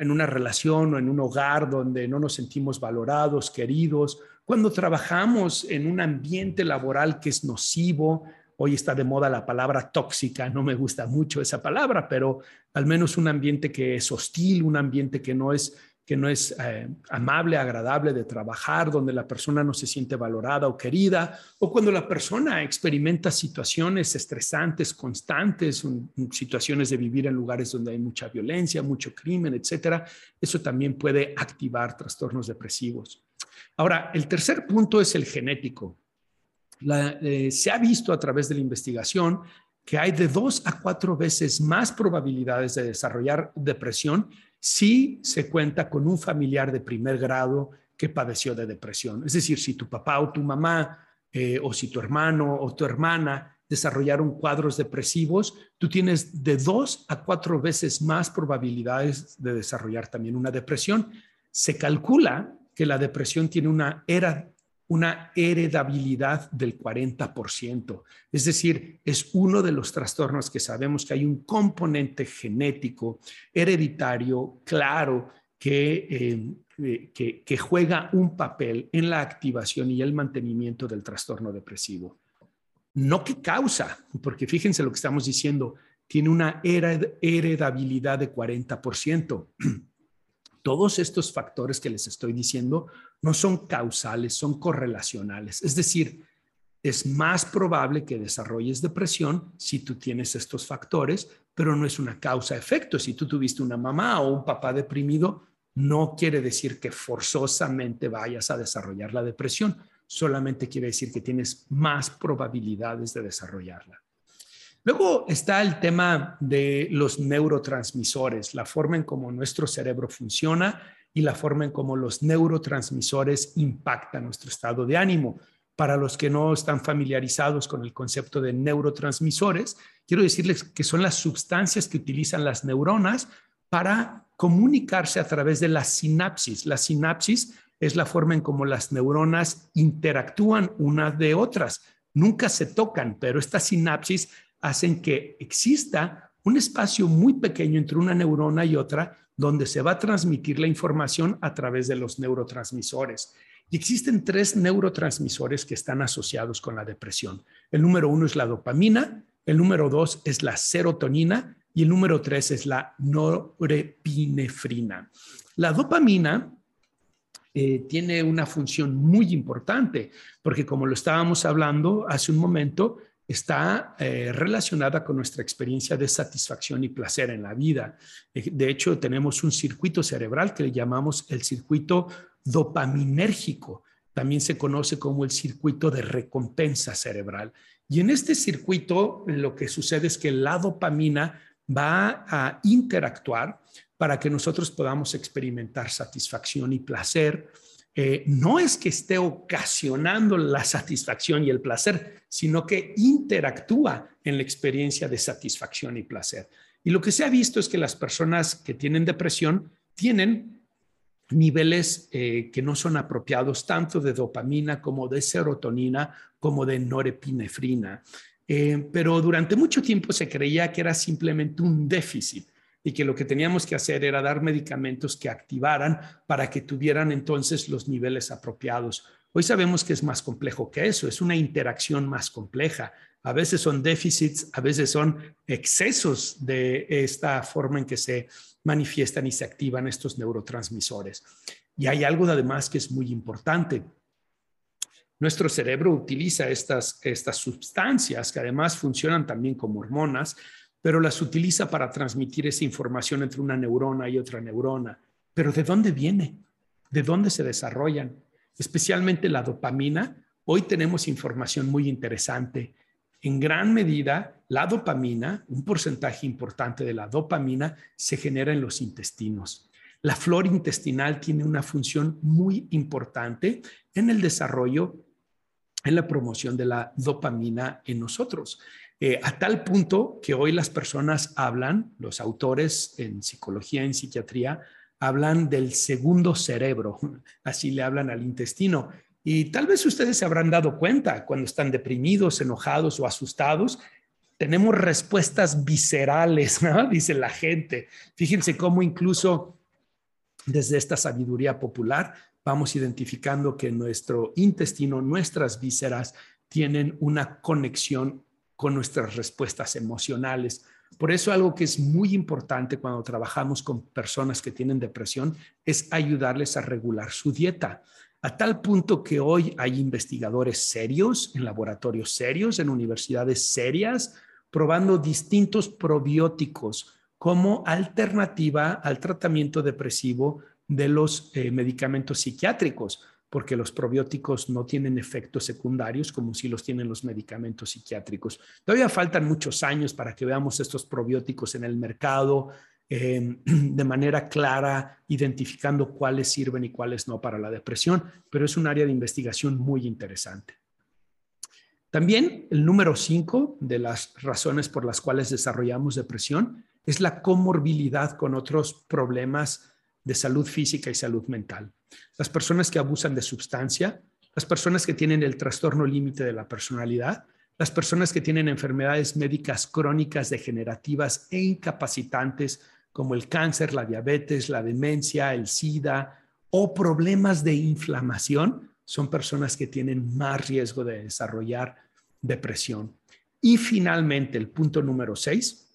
en una relación o en un hogar donde no nos sentimos valorados, queridos, cuando trabajamos en un ambiente laboral que es nocivo. Hoy está de moda la palabra tóxica, no me gusta mucho esa palabra, pero al menos un ambiente que es hostil, un ambiente que no es que no es eh, amable, agradable de trabajar, donde la persona no se siente valorada o querida, o cuando la persona experimenta situaciones estresantes, constantes, situaciones de vivir en lugares donde hay mucha violencia, mucho crimen, etcétera, eso también puede activar trastornos depresivos. Ahora, el tercer punto es el genético. Eh, se ha visto a través de la investigación que hay de dos a cuatro veces más probabilidades de desarrollar depresión si se cuenta con un familiar de primer grado que padeció de depresión. Es decir, si tu papá o tu mamá eh, o si tu hermano o tu hermana desarrollaron cuadros depresivos, tú tienes de dos a cuatro veces más probabilidades de desarrollar también una depresión. Se calcula que la depresión tiene una era una heredabilidad del 40%. Es decir, es uno de los trastornos que sabemos que hay un componente genético, hereditario, claro, que, eh, que, que juega un papel en la activación y el mantenimiento del trastorno depresivo. No que causa, porque fíjense lo que estamos diciendo, tiene una heredabilidad de 40%. Todos estos factores que les estoy diciendo no son causales, son correlacionales. Es decir, es más probable que desarrolles depresión si tú tienes estos factores, pero no es una causa-efecto. Si tú tuviste una mamá o un papá deprimido, no quiere decir que forzosamente vayas a desarrollar la depresión, solamente quiere decir que tienes más probabilidades de desarrollarla. Luego está el tema de los neurotransmisores, la forma en cómo nuestro cerebro funciona y la forma en cómo los neurotransmisores impactan nuestro estado de ánimo. Para los que no están familiarizados con el concepto de neurotransmisores, quiero decirles que son las sustancias que utilizan las neuronas para comunicarse a través de la sinapsis. La sinapsis es la forma en cómo las neuronas interactúan unas de otras. Nunca se tocan, pero esta sinapsis hacen que exista un espacio muy pequeño entre una neurona y otra donde se va a transmitir la información a través de los neurotransmisores. Y existen tres neurotransmisores que están asociados con la depresión. El número uno es la dopamina, el número dos es la serotonina y el número tres es la norepinefrina. La dopamina eh, tiene una función muy importante porque como lo estábamos hablando hace un momento, está eh, relacionada con nuestra experiencia de satisfacción y placer en la vida. Eh, de hecho, tenemos un circuito cerebral que le llamamos el circuito dopaminérgico. También se conoce como el circuito de recompensa cerebral. Y en este circuito lo que sucede es que la dopamina va a interactuar para que nosotros podamos experimentar satisfacción y placer eh, no es que esté ocasionando la satisfacción y el placer, sino que interactúa en la experiencia de satisfacción y placer. Y lo que se ha visto es que las personas que tienen depresión tienen niveles eh, que no son apropiados tanto de dopamina como de serotonina como de norepinefrina. Eh, pero durante mucho tiempo se creía que era simplemente un déficit y que lo que teníamos que hacer era dar medicamentos que activaran para que tuvieran entonces los niveles apropiados. Hoy sabemos que es más complejo que eso, es una interacción más compleja. A veces son déficits, a veces son excesos de esta forma en que se manifiestan y se activan estos neurotransmisores. Y hay algo además que es muy importante. Nuestro cerebro utiliza estas, estas sustancias que además funcionan también como hormonas, pero las utiliza para transmitir esa información entre una neurona y otra neurona. Pero ¿de dónde viene? ¿De dónde se desarrollan? Especialmente la dopamina. Hoy tenemos información muy interesante. En gran medida, la dopamina, un porcentaje importante de la dopamina, se genera en los intestinos. La flora intestinal tiene una función muy importante en el desarrollo, en la promoción de la dopamina en nosotros. Eh, a tal punto que hoy las personas hablan, los autores en psicología, en psiquiatría, hablan del segundo cerebro, así le hablan al intestino. Y tal vez ustedes se habrán dado cuenta cuando están deprimidos, enojados o asustados, tenemos respuestas viscerales, dice la gente. Fíjense cómo incluso desde esta sabiduría popular vamos identificando que nuestro intestino, nuestras vísceras, tienen una conexión con nuestras respuestas emocionales. Por eso algo que es muy importante cuando trabajamos con personas que tienen depresión es ayudarles a regular su dieta. A tal punto que hoy hay investigadores serios, en laboratorios serios, en universidades serias, probando distintos probióticos como alternativa al tratamiento depresivo de los eh, medicamentos psiquiátricos porque los probióticos no tienen efectos secundarios como si los tienen los medicamentos psiquiátricos. Todavía faltan muchos años para que veamos estos probióticos en el mercado em, de manera clara, identificando cuáles sirven y cuáles no para la depresión, pero es un área de investigación muy interesante. También el número cinco de las razones por las cuales desarrollamos depresión es la comorbilidad con otros problemas de salud física y salud mental. Las personas que abusan de sustancia, las personas que tienen el trastorno límite de la personalidad, las personas que tienen enfermedades médicas crónicas degenerativas e incapacitantes como el cáncer, la diabetes, la demencia, el SIDA o problemas de inflamación, son personas que tienen más riesgo de desarrollar depresión. Y finalmente, el punto número seis,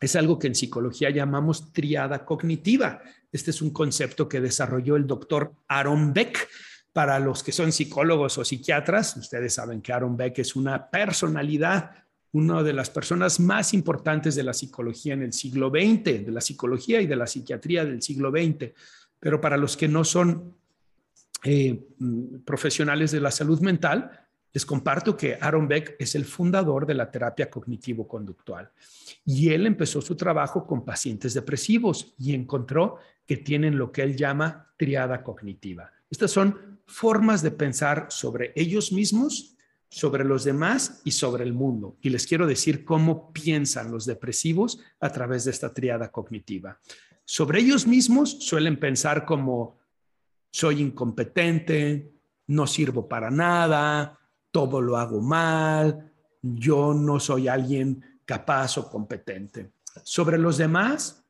es algo que en psicología llamamos triada cognitiva. Este es un concepto que desarrolló el doctor Aaron Beck. Para los que son psicólogos o psiquiatras, ustedes saben que Aaron Beck es una personalidad, una de las personas más importantes de la psicología en el siglo XX, de la psicología y de la psiquiatría del siglo XX. Pero para los que no son eh, mm, profesionales de la salud mental, les comparto que Aaron Beck es el fundador de la terapia cognitivo-conductual y él empezó su trabajo con pacientes depresivos y encontró que tienen lo que él llama triada cognitiva. Estas son formas de pensar sobre ellos mismos, sobre los demás y sobre el mundo. Y les quiero decir cómo piensan los depresivos a través de esta triada cognitiva. Sobre ellos mismos suelen pensar como soy incompetente, no sirvo para nada, todo lo hago mal, yo no soy alguien capaz o competente. Sobre los demás,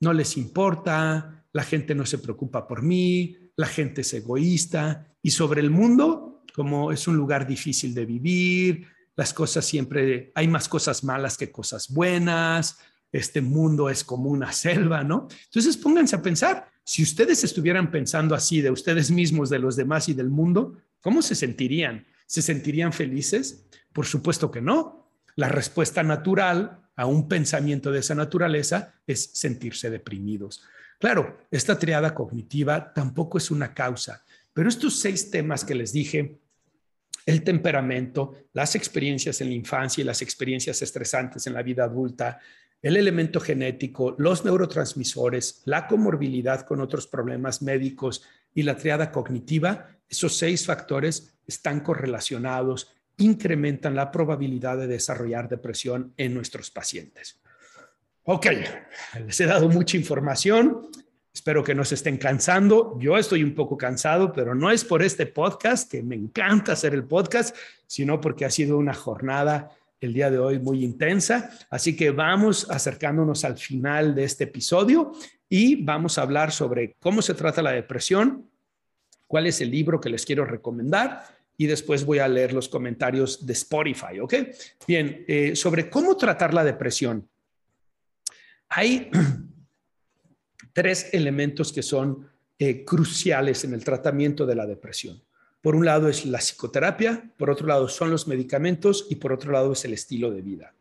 no les importa, la gente no se preocupa por mí, la gente es egoísta. Y sobre el mundo, como es un lugar difícil de vivir, las cosas siempre, hay más cosas malas que cosas buenas, este mundo es como una selva, ¿no? Entonces pónganse a pensar, si ustedes estuvieran pensando así de ustedes mismos, de los demás y del mundo, ¿cómo se sentirían? ¿Se sentirían felices? Por supuesto que no. La respuesta natural a un pensamiento de esa naturaleza es sentirse deprimidos. Claro, esta triada cognitiva tampoco es una causa, pero estos seis temas que les dije, el temperamento, las experiencias en la infancia y las experiencias estresantes en la vida adulta, el elemento genético, los neurotransmisores, la comorbilidad con otros problemas médicos y la triada cognitiva, esos seis factores están correlacionados, incrementan la probabilidad de desarrollar depresión en nuestros pacientes. Ok, les he dado mucha información. Espero que no se estén cansando. Yo estoy un poco cansado, pero no es por este podcast, que me encanta hacer el podcast, sino porque ha sido una jornada el día de hoy muy intensa. Así que vamos acercándonos al final de este episodio y vamos a hablar sobre cómo se trata la depresión, cuál es el libro que les quiero recomendar y después voy a leer los comentarios de Spotify, ¿ok? Bien, eh, sobre cómo tratar la depresión. Hay tres elementos que son eh, cruciales en el tratamiento de la depresión. Por un lado es la psicoterapia, por otro lado son los medicamentos y por otro lado es el estilo de vida.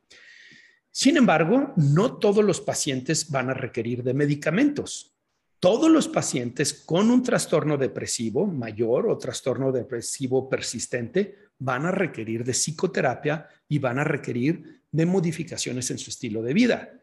Sin embargo, no todos los pacientes van a requerir de medicamentos. Todos los pacientes con un trastorno depresivo mayor o trastorno depresivo persistente van a requerir de psicoterapia y van a requerir de modificaciones en su estilo de vida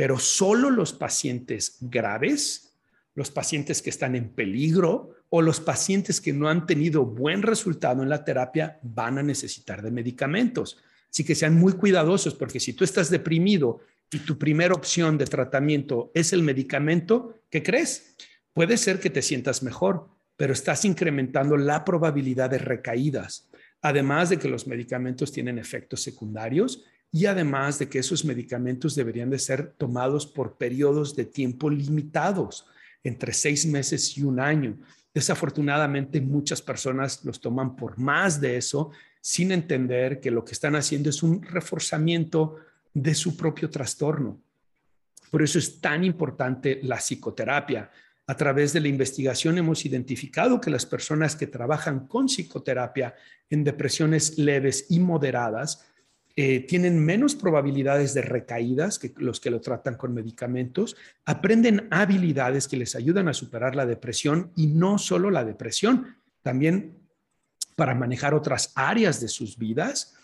pero solo los pacientes graves, los pacientes que están en peligro o los pacientes que no han tenido buen resultado en la terapia van a necesitar de medicamentos. Así que sean muy cuidadosos porque si tú estás deprimido y tu primera opción de tratamiento es el medicamento, ¿qué crees? Puede ser que te sientas mejor, pero estás incrementando la probabilidad de recaídas. Además de que los medicamentos tienen efectos secundarios y además de que esos medicamentos deberían de ser tomados por periodos de tiempo limitados, entre seis meses y un año. Desafortunadamente, muchas personas los toman por más de eso, sin entender que lo que están haciendo es un reforzamiento de su propio trastorno. Por eso es tan importante la psicoterapia. A través de la investigación hemos identificado que las personas que trabajan con psicoterapia en depresiones leves y moderadas eh, tienen menos probabilidades de recaídas que los que lo tratan con medicamentos, aprenden habilidades que les ayudan a superar la depresión y no solo la depresión, también para manejar otras áreas de sus vidas.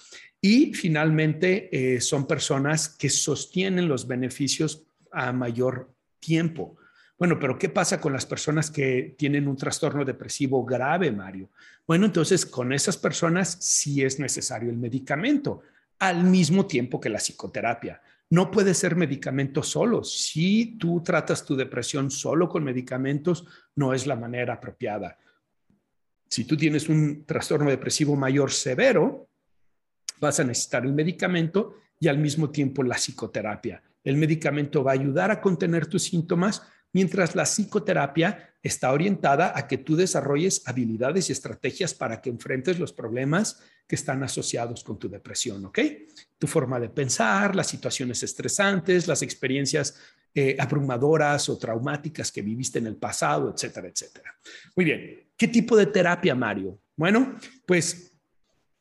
Y finalmente eh, son personas que sostienen los beneficios a mayor tiempo. Bueno, pero ¿qué pasa con las personas que tienen un trastorno depresivo grave, Mario? Bueno, entonces con esas personas sí es necesario el medicamento al mismo tiempo que la psicoterapia. No puede ser medicamento solo. Si tú tratas tu depresión solo con medicamentos, no es la manera apropiada. Si tú tienes un trastorno depresivo mayor severo, vas a necesitar el medicamento y al mismo tiempo la psicoterapia. El medicamento va a ayudar a contener tus síntomas, mientras la psicoterapia está orientada a que tú desarrolles habilidades y estrategias para que enfrentes los problemas que están asociados con tu depresión, ¿ok? Tu forma de pensar, las situaciones estresantes, las experiencias eh, abrumadoras o traumáticas que viviste en el pasado, etcétera, etcétera. Muy bien, ¿qué tipo de terapia, Mario? Bueno, pues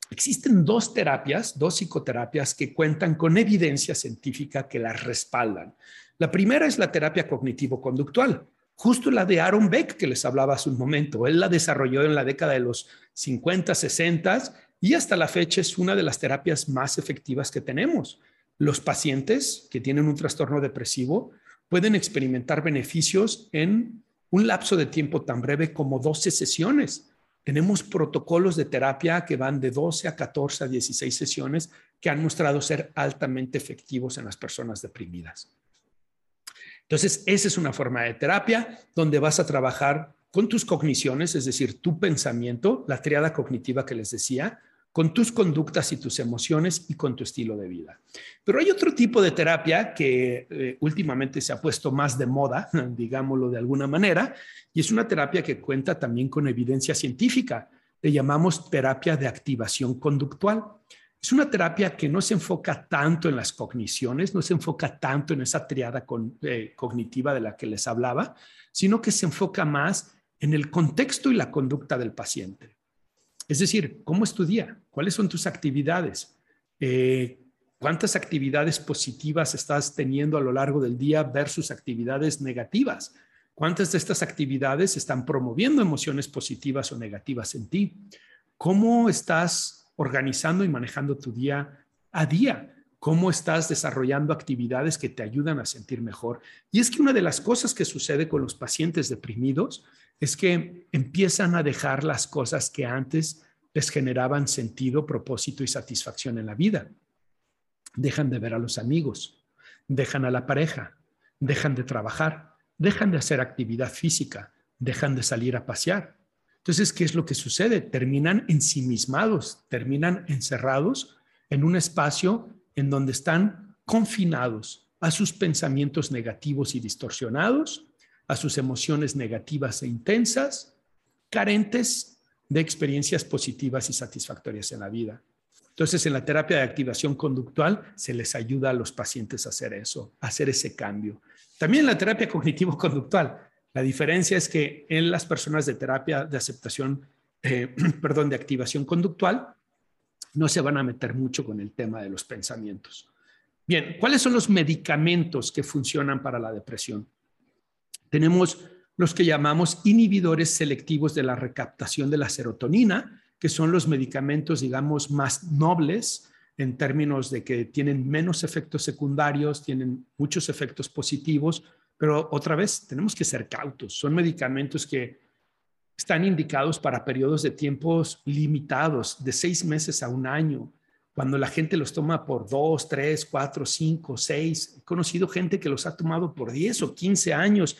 existen dos terapias, dos psicoterapias que cuentan con evidencia científica que las respaldan. La primera es la terapia cognitivo-conductual, justo la de Aaron Beck que les hablaba hace un momento. Él la desarrolló en la década de los 50, 60 y hasta la fecha es una de las terapias más efectivas que tenemos. Los pacientes que tienen un trastorno depresivo pueden experimentar beneficios en un lapso de tiempo tan breve como 12 sesiones. Tenemos protocolos de terapia que van de 12 a 14 a 16 sesiones que han mostrado ser altamente efectivos en las personas deprimidas. Entonces, esa es una forma de terapia donde vas a trabajar con tus cogniciones, es decir, tu pensamiento, la triada cognitiva que les decía, con tus conductas y tus emociones y con tu estilo de vida. Pero hay otro tipo de terapia que eh, últimamente se ha puesto más de moda, digámoslo de alguna manera, y es una terapia que cuenta también con evidencia científica. Le llamamos terapia de activación conductual. Es una terapia que no se enfoca tanto en las cogniciones, no se enfoca tanto en esa triada eh, cognitiva de la que les hablaba, sino que se enfoca más en el contexto y la conducta del paciente. Es decir, ¿cómo es tu día? ¿Cuáles son tus actividades? Eh, ¿Cuántas actividades positivas estás teniendo a lo largo del día versus actividades negativas? ¿Cuántas de estas actividades están promoviendo emociones positivas o negativas en ti? ¿Cómo estás organizando y manejando tu día a día, cómo estás desarrollando actividades que te ayudan a sentir mejor. Y es que una de las cosas que sucede con los pacientes deprimidos es que empiezan a dejar las cosas que antes les generaban sentido, propósito y satisfacción en la vida. Dejan de ver a los amigos, dejan a la pareja, dejan de trabajar, dejan de hacer actividad física, dejan de salir a pasear. Entonces, ¿qué es lo que sucede? Terminan ensimismados, terminan encerrados en un espacio en donde están confinados a sus pensamientos negativos y distorsionados, a sus emociones negativas e intensas, carentes de experiencias positivas y satisfactorias en la vida. Entonces, en la terapia de activación conductual se les ayuda a los pacientes a hacer eso, a hacer ese cambio. También en la terapia cognitivo-conductual. La diferencia es que en las personas de terapia de aceptación, eh, perdón, de activación conductual, no se van a meter mucho con el tema de los pensamientos. Bien, ¿cuáles son los medicamentos que funcionan para la depresión? Tenemos los que llamamos inhibidores selectivos de la recaptación de la serotonina, que son los medicamentos, digamos, más nobles en términos de que tienen menos efectos secundarios, tienen muchos efectos positivos, pero otra vez tenemos que ser cautos. Son medicamentos que están indicados para periodos de tiempos limitados, de seis meses a un año, cuando la gente los toma por dos, tres, cuatro, cinco, seis. He conocido gente que los ha tomado por diez o quince años.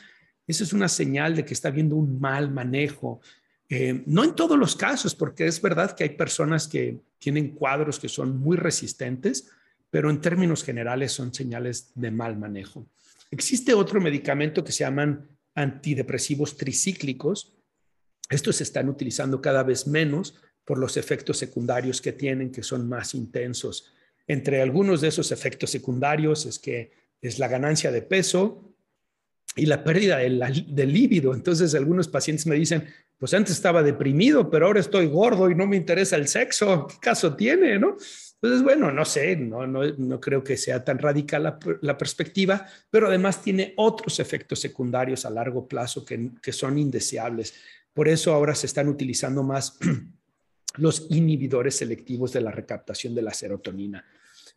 Eso es una señal de que está habiendo un mal manejo eh, no en todos los casos, porque es verdad que hay personas que tienen cuadros que son muy resistentes, pero en términos generales son señales de mal manejo. Existe otro medicamento que se llaman antidepresivos tricíclicos. Estos se están utilizando cada vez menos por los efectos secundarios que tienen, que son más intensos. Entre algunos de esos efectos secundarios es que es la ganancia de peso y la pérdida del, líbido. Entonces, algunos pacientes me dicen, pues antes estaba deprimido, pero ahora estoy gordo y no me interesa el sexo. ¿Qué caso tiene, no? Entonces, bueno, no sé, no, no, creo que sea tan radical la, la, perspectiva, pero además tiene otros efectos secundarios a largo plazo que, que son indeseables. Por eso ahora se están utilizando más los inhibidores selectivos de la recaptación de la serotonina.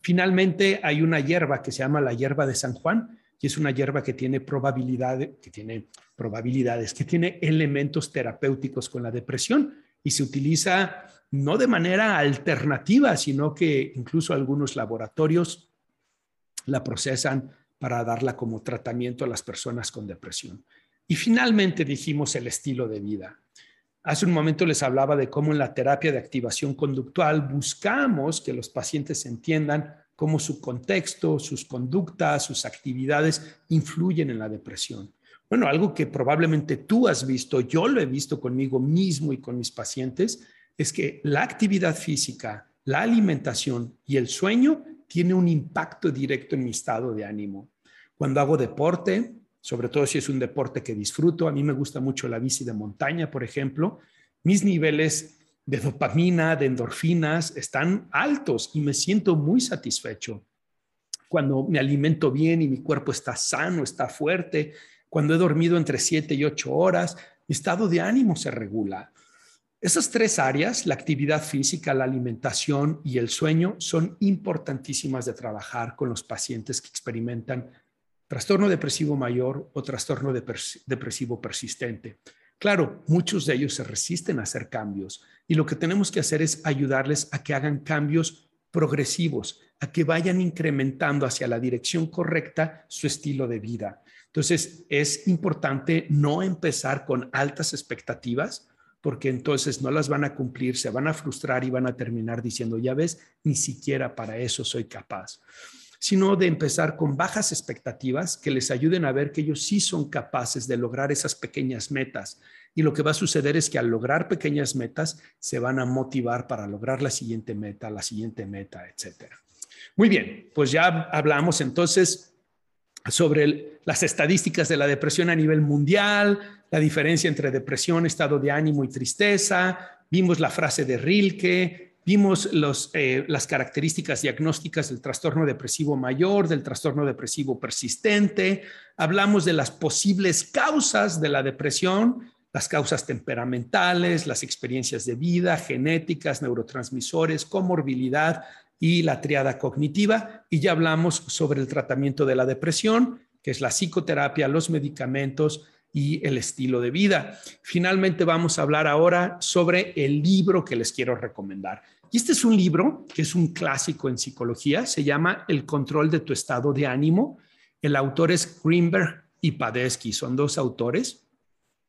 Finalmente, hay una hierba que se llama la hierba de San Juan, y es una hierba que tiene probabilidades, que tiene probabilidades, que tiene elementos terapéuticos con la depresión y se utiliza no de manera alternativa, sino que incluso algunos laboratorios la procesan para darla como tratamiento a las personas con depresión. Y finalmente dijimos el estilo de vida. Hace un momento les hablaba de cómo en la terapia de activación conductual buscamos que los pacientes entiendan cómo su contexto, sus conductas, sus actividades influyen en la depresión. Bueno, algo que probablemente tú has visto, yo lo he visto conmigo mismo y con mis pacientes, es que la actividad física, la alimentación y el sueño tiene un impacto directo en mi estado de ánimo. Cuando hago deporte, sobre todo si es un deporte que disfruto, a mí me gusta mucho la bici de montaña, por ejemplo, mis niveles de dopamina, de endorfinas, están altos y me siento muy satisfecho. Cuando me alimento bien y mi cuerpo está sano, está fuerte, cuando he dormido entre 7 y 8 horas, mi estado de ánimo se regula. Esas tres áreas, la actividad física, la alimentación y el sueño, son importantísimas de trabajar con los pacientes que experimentan trastorno depresivo mayor o trastorno depresivo persistente. Claro, muchos de ellos se resisten a hacer cambios y lo que tenemos que hacer es ayudarles a que hagan cambios progresivos, a que vayan incrementando hacia la dirección correcta su estilo de vida. Entonces, es importante no empezar con altas expectativas, porque entonces no las van a cumplir, se van a frustrar y van a terminar diciendo, ya ves, ni siquiera para eso soy capaz sino de empezar con bajas expectativas que les ayuden a ver que ellos sí son capaces de lograr esas pequeñas metas. Y lo que va a suceder es que al lograr pequeñas metas se van a motivar para lograr la siguiente meta, la siguiente meta, etcétera. Muy bien, pues ya hablamos entonces sobre las estadísticas de la depresión a nivel mundial, la diferencia entre depresión, estado de ánimo y tristeza. Vimos la frase de Rilke, Vimos eh, las características diagnósticas del trastorno depresivo mayor, del trastorno depresivo persistente. Hablamos de las posibles causas de la depresión, las causas temperamentales, las experiencias de vida, genéticas, neurotransmisores, comorbilidad y la triada cognitiva. Y ya hablamos sobre el tratamiento de la depresión, que es la psicoterapia, los medicamentos y el estilo de vida. Finalmente vamos a hablar ahora sobre el libro que les quiero recomendar. Y este es un libro que es un clásico en psicología, se llama El control de tu estado de ánimo. El autor es Greenberg y Padesky, son dos autores.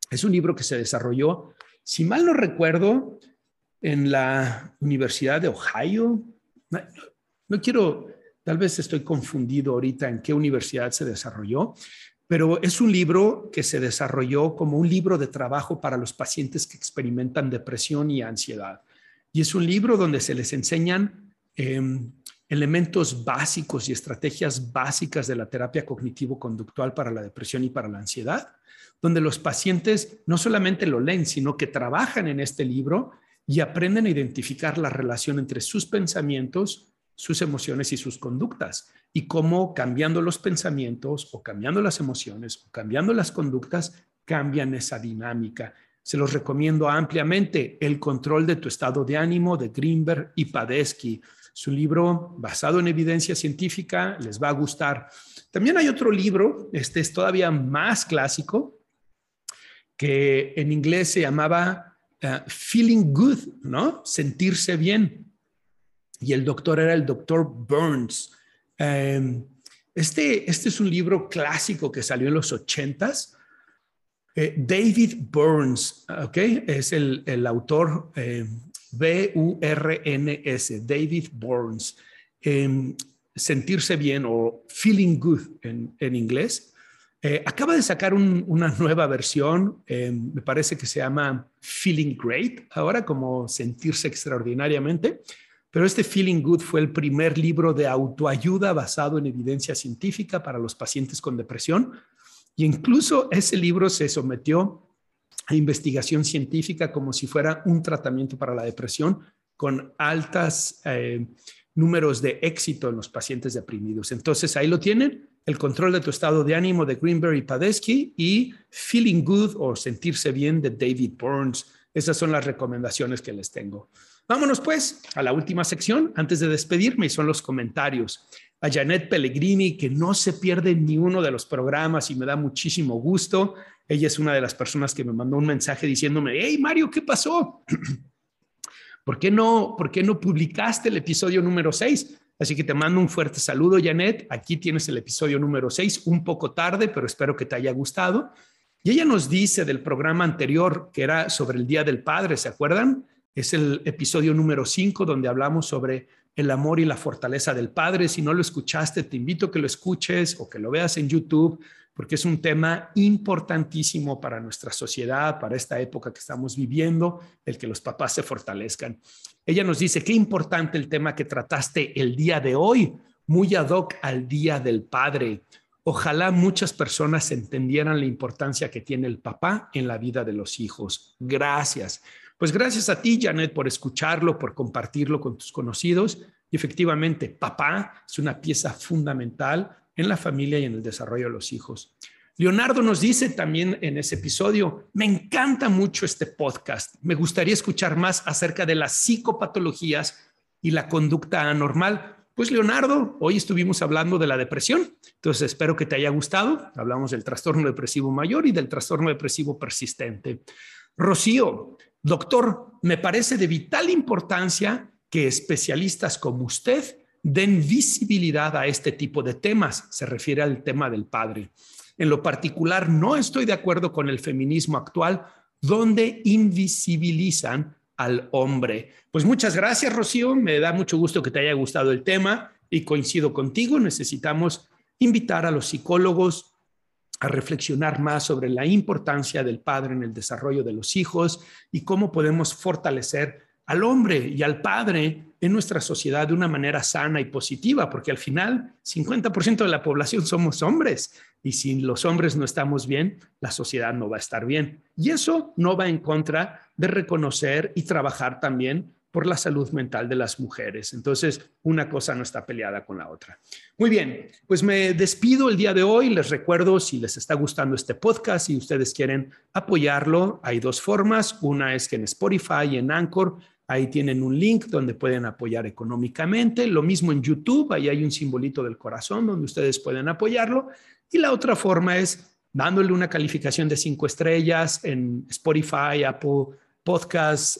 Es un libro que se desarrolló, si mal no recuerdo, en la Universidad de Ohio. No, quiero, tal vez estoy confundido ahorita en qué universidad se desarrolló, pero es un libro que se desarrolló como un libro de trabajo para los pacientes que experimentan depresión y ansiedad. Y es un libro donde se les enseñan em, elementos básicos y estrategias básicas de la terapia cognitivo-conductual para la depresión y para la ansiedad, donde los pacientes no solamente lo leen, sino que trabajan en este libro y aprenden a identificar la relación entre sus pensamientos, sus emociones y sus conductas, y cómo cambiando los pensamientos o cambiando las emociones o cambiando las conductas cambian esa dinámica. Se los recomiendo ampliamente, El control de tu estado de ánimo de Greenberg y Padesky. Su libro basado en evidencia científica les va a gustar. También hay otro libro, este es todavía más clásico, que en inglés se llamaba Uh, feeling good, ¿no? Sentirse bien. Y el doctor era el doctor Burns. Um, este, este es un libro clásico que salió en los ochentas. Eh, David Burns, ¿ok? Es el, el autor eh, B-U-R-N-S, David Burns. Um, sentirse bien o feeling good en, en inglés. Eh, acaba de sacar una nueva versión, eh, me parece que se llama Feeling Great, ahora como sentirse extraordinariamente, pero este Feeling Good fue el primer libro de autoayuda basado en evidencia científica para los pacientes con depresión y incluso ese libro se sometió a investigación científica como si fuera un tratamiento para la depresión con altas eh, números de éxito en los pacientes deprimidos. Entonces ahí lo tienen el control de tu estado de ánimo de Greenberg y Padesky y Feeling Good o Sentirse Bien de David Burns. Esas son las recomendaciones que les tengo. Vámonos pues a la última sección antes de despedirme y son los comentarios. A Janet Pellegrini, que no se pierde ni uno de los programas y me da muchísimo gusto. Ella es una de las personas que me mandó un mensaje diciéndome, hey Mario, ¿qué pasó? ¿Por qué no, por qué no publicaste el episodio número 6? Así que te mando un fuerte saludo, Janet. Aquí tienes el episodio número 6, un poco tarde, pero espero que te haya gustado. Y ella nos dice del programa anterior, que era sobre el Día del Padre, ¿se acuerdan? Es el episodio número 5, donde hablamos sobre el amor y la fortaleza del Padre. Si no lo escuchaste, te invito a que lo escuches o que lo veas en YouTube porque es un tema importantísimo para nuestra sociedad, para esta época que estamos viviendo, el que los papás se fortalezcan. Ella nos dice, qué importante el tema que trataste el día de hoy, muy ad hoc al Día del Padre. Ojalá muchas personas entendieran la importancia que tiene el papá en la vida de los hijos. Gracias. Pues gracias a ti, Janet, por escucharlo, por compartirlo con tus conocidos. Y efectivamente, papá es una pieza fundamental en la familia y en el desarrollo de los hijos. Leonardo nos dice también en ese episodio, me encanta mucho este podcast, me gustaría escuchar más acerca de las psicopatologías y la conducta anormal. Pues Leonardo, hoy estuvimos hablando de la depresión, entonces espero que te haya gustado. Hablamos del trastorno depresivo mayor y del trastorno depresivo persistente. Rocío, doctor, me parece de vital importancia que especialistas como usted den visibilidad a este tipo de temas. Se refiere al tema del padre. En lo particular, no estoy de acuerdo con el feminismo actual, donde invisibilizan al hombre. Pues muchas gracias, Rocío. Me da mucho gusto que te haya gustado el tema y coincido contigo. Necesitamos invitar a los psicólogos a reflexionar más sobre la importancia del padre en el desarrollo de los hijos y cómo podemos fortalecer al hombre y al padre en nuestra sociedad de una manera sana y positiva, porque al final 50% de la población somos hombres y si los hombres no estamos bien, la sociedad no va a estar bien. Y eso no va en contra de reconocer y trabajar también por la salud mental de las mujeres. Entonces, una cosa no está peleada con la otra. Muy bien, pues me despido el día de hoy. Les recuerdo, si les está gustando este podcast y ustedes quieren apoyarlo, hay dos formas. Una es que en Spotify y en Anchor Ahí tienen un link donde pueden apoyar económicamente. Lo mismo en YouTube, ahí hay un simbolito del corazón donde ustedes pueden apoyarlo. Y la otra forma es dándole una calificación de cinco estrellas en Spotify, Apple podcasts,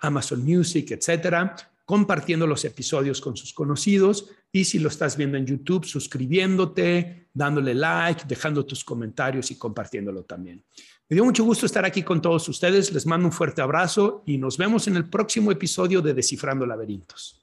Amazon Music, etcétera, compartiendo los episodios con sus conocidos y si lo estás viendo en YouTube, suscribiéndote, dándole like, dejando tus comentarios y compartiéndolo también. Me dio mucho gusto estar aquí con todos ustedes. Les mando un fuerte abrazo y nos vemos en el próximo episodio de Descifrando Laberintos.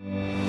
Mm-hmm.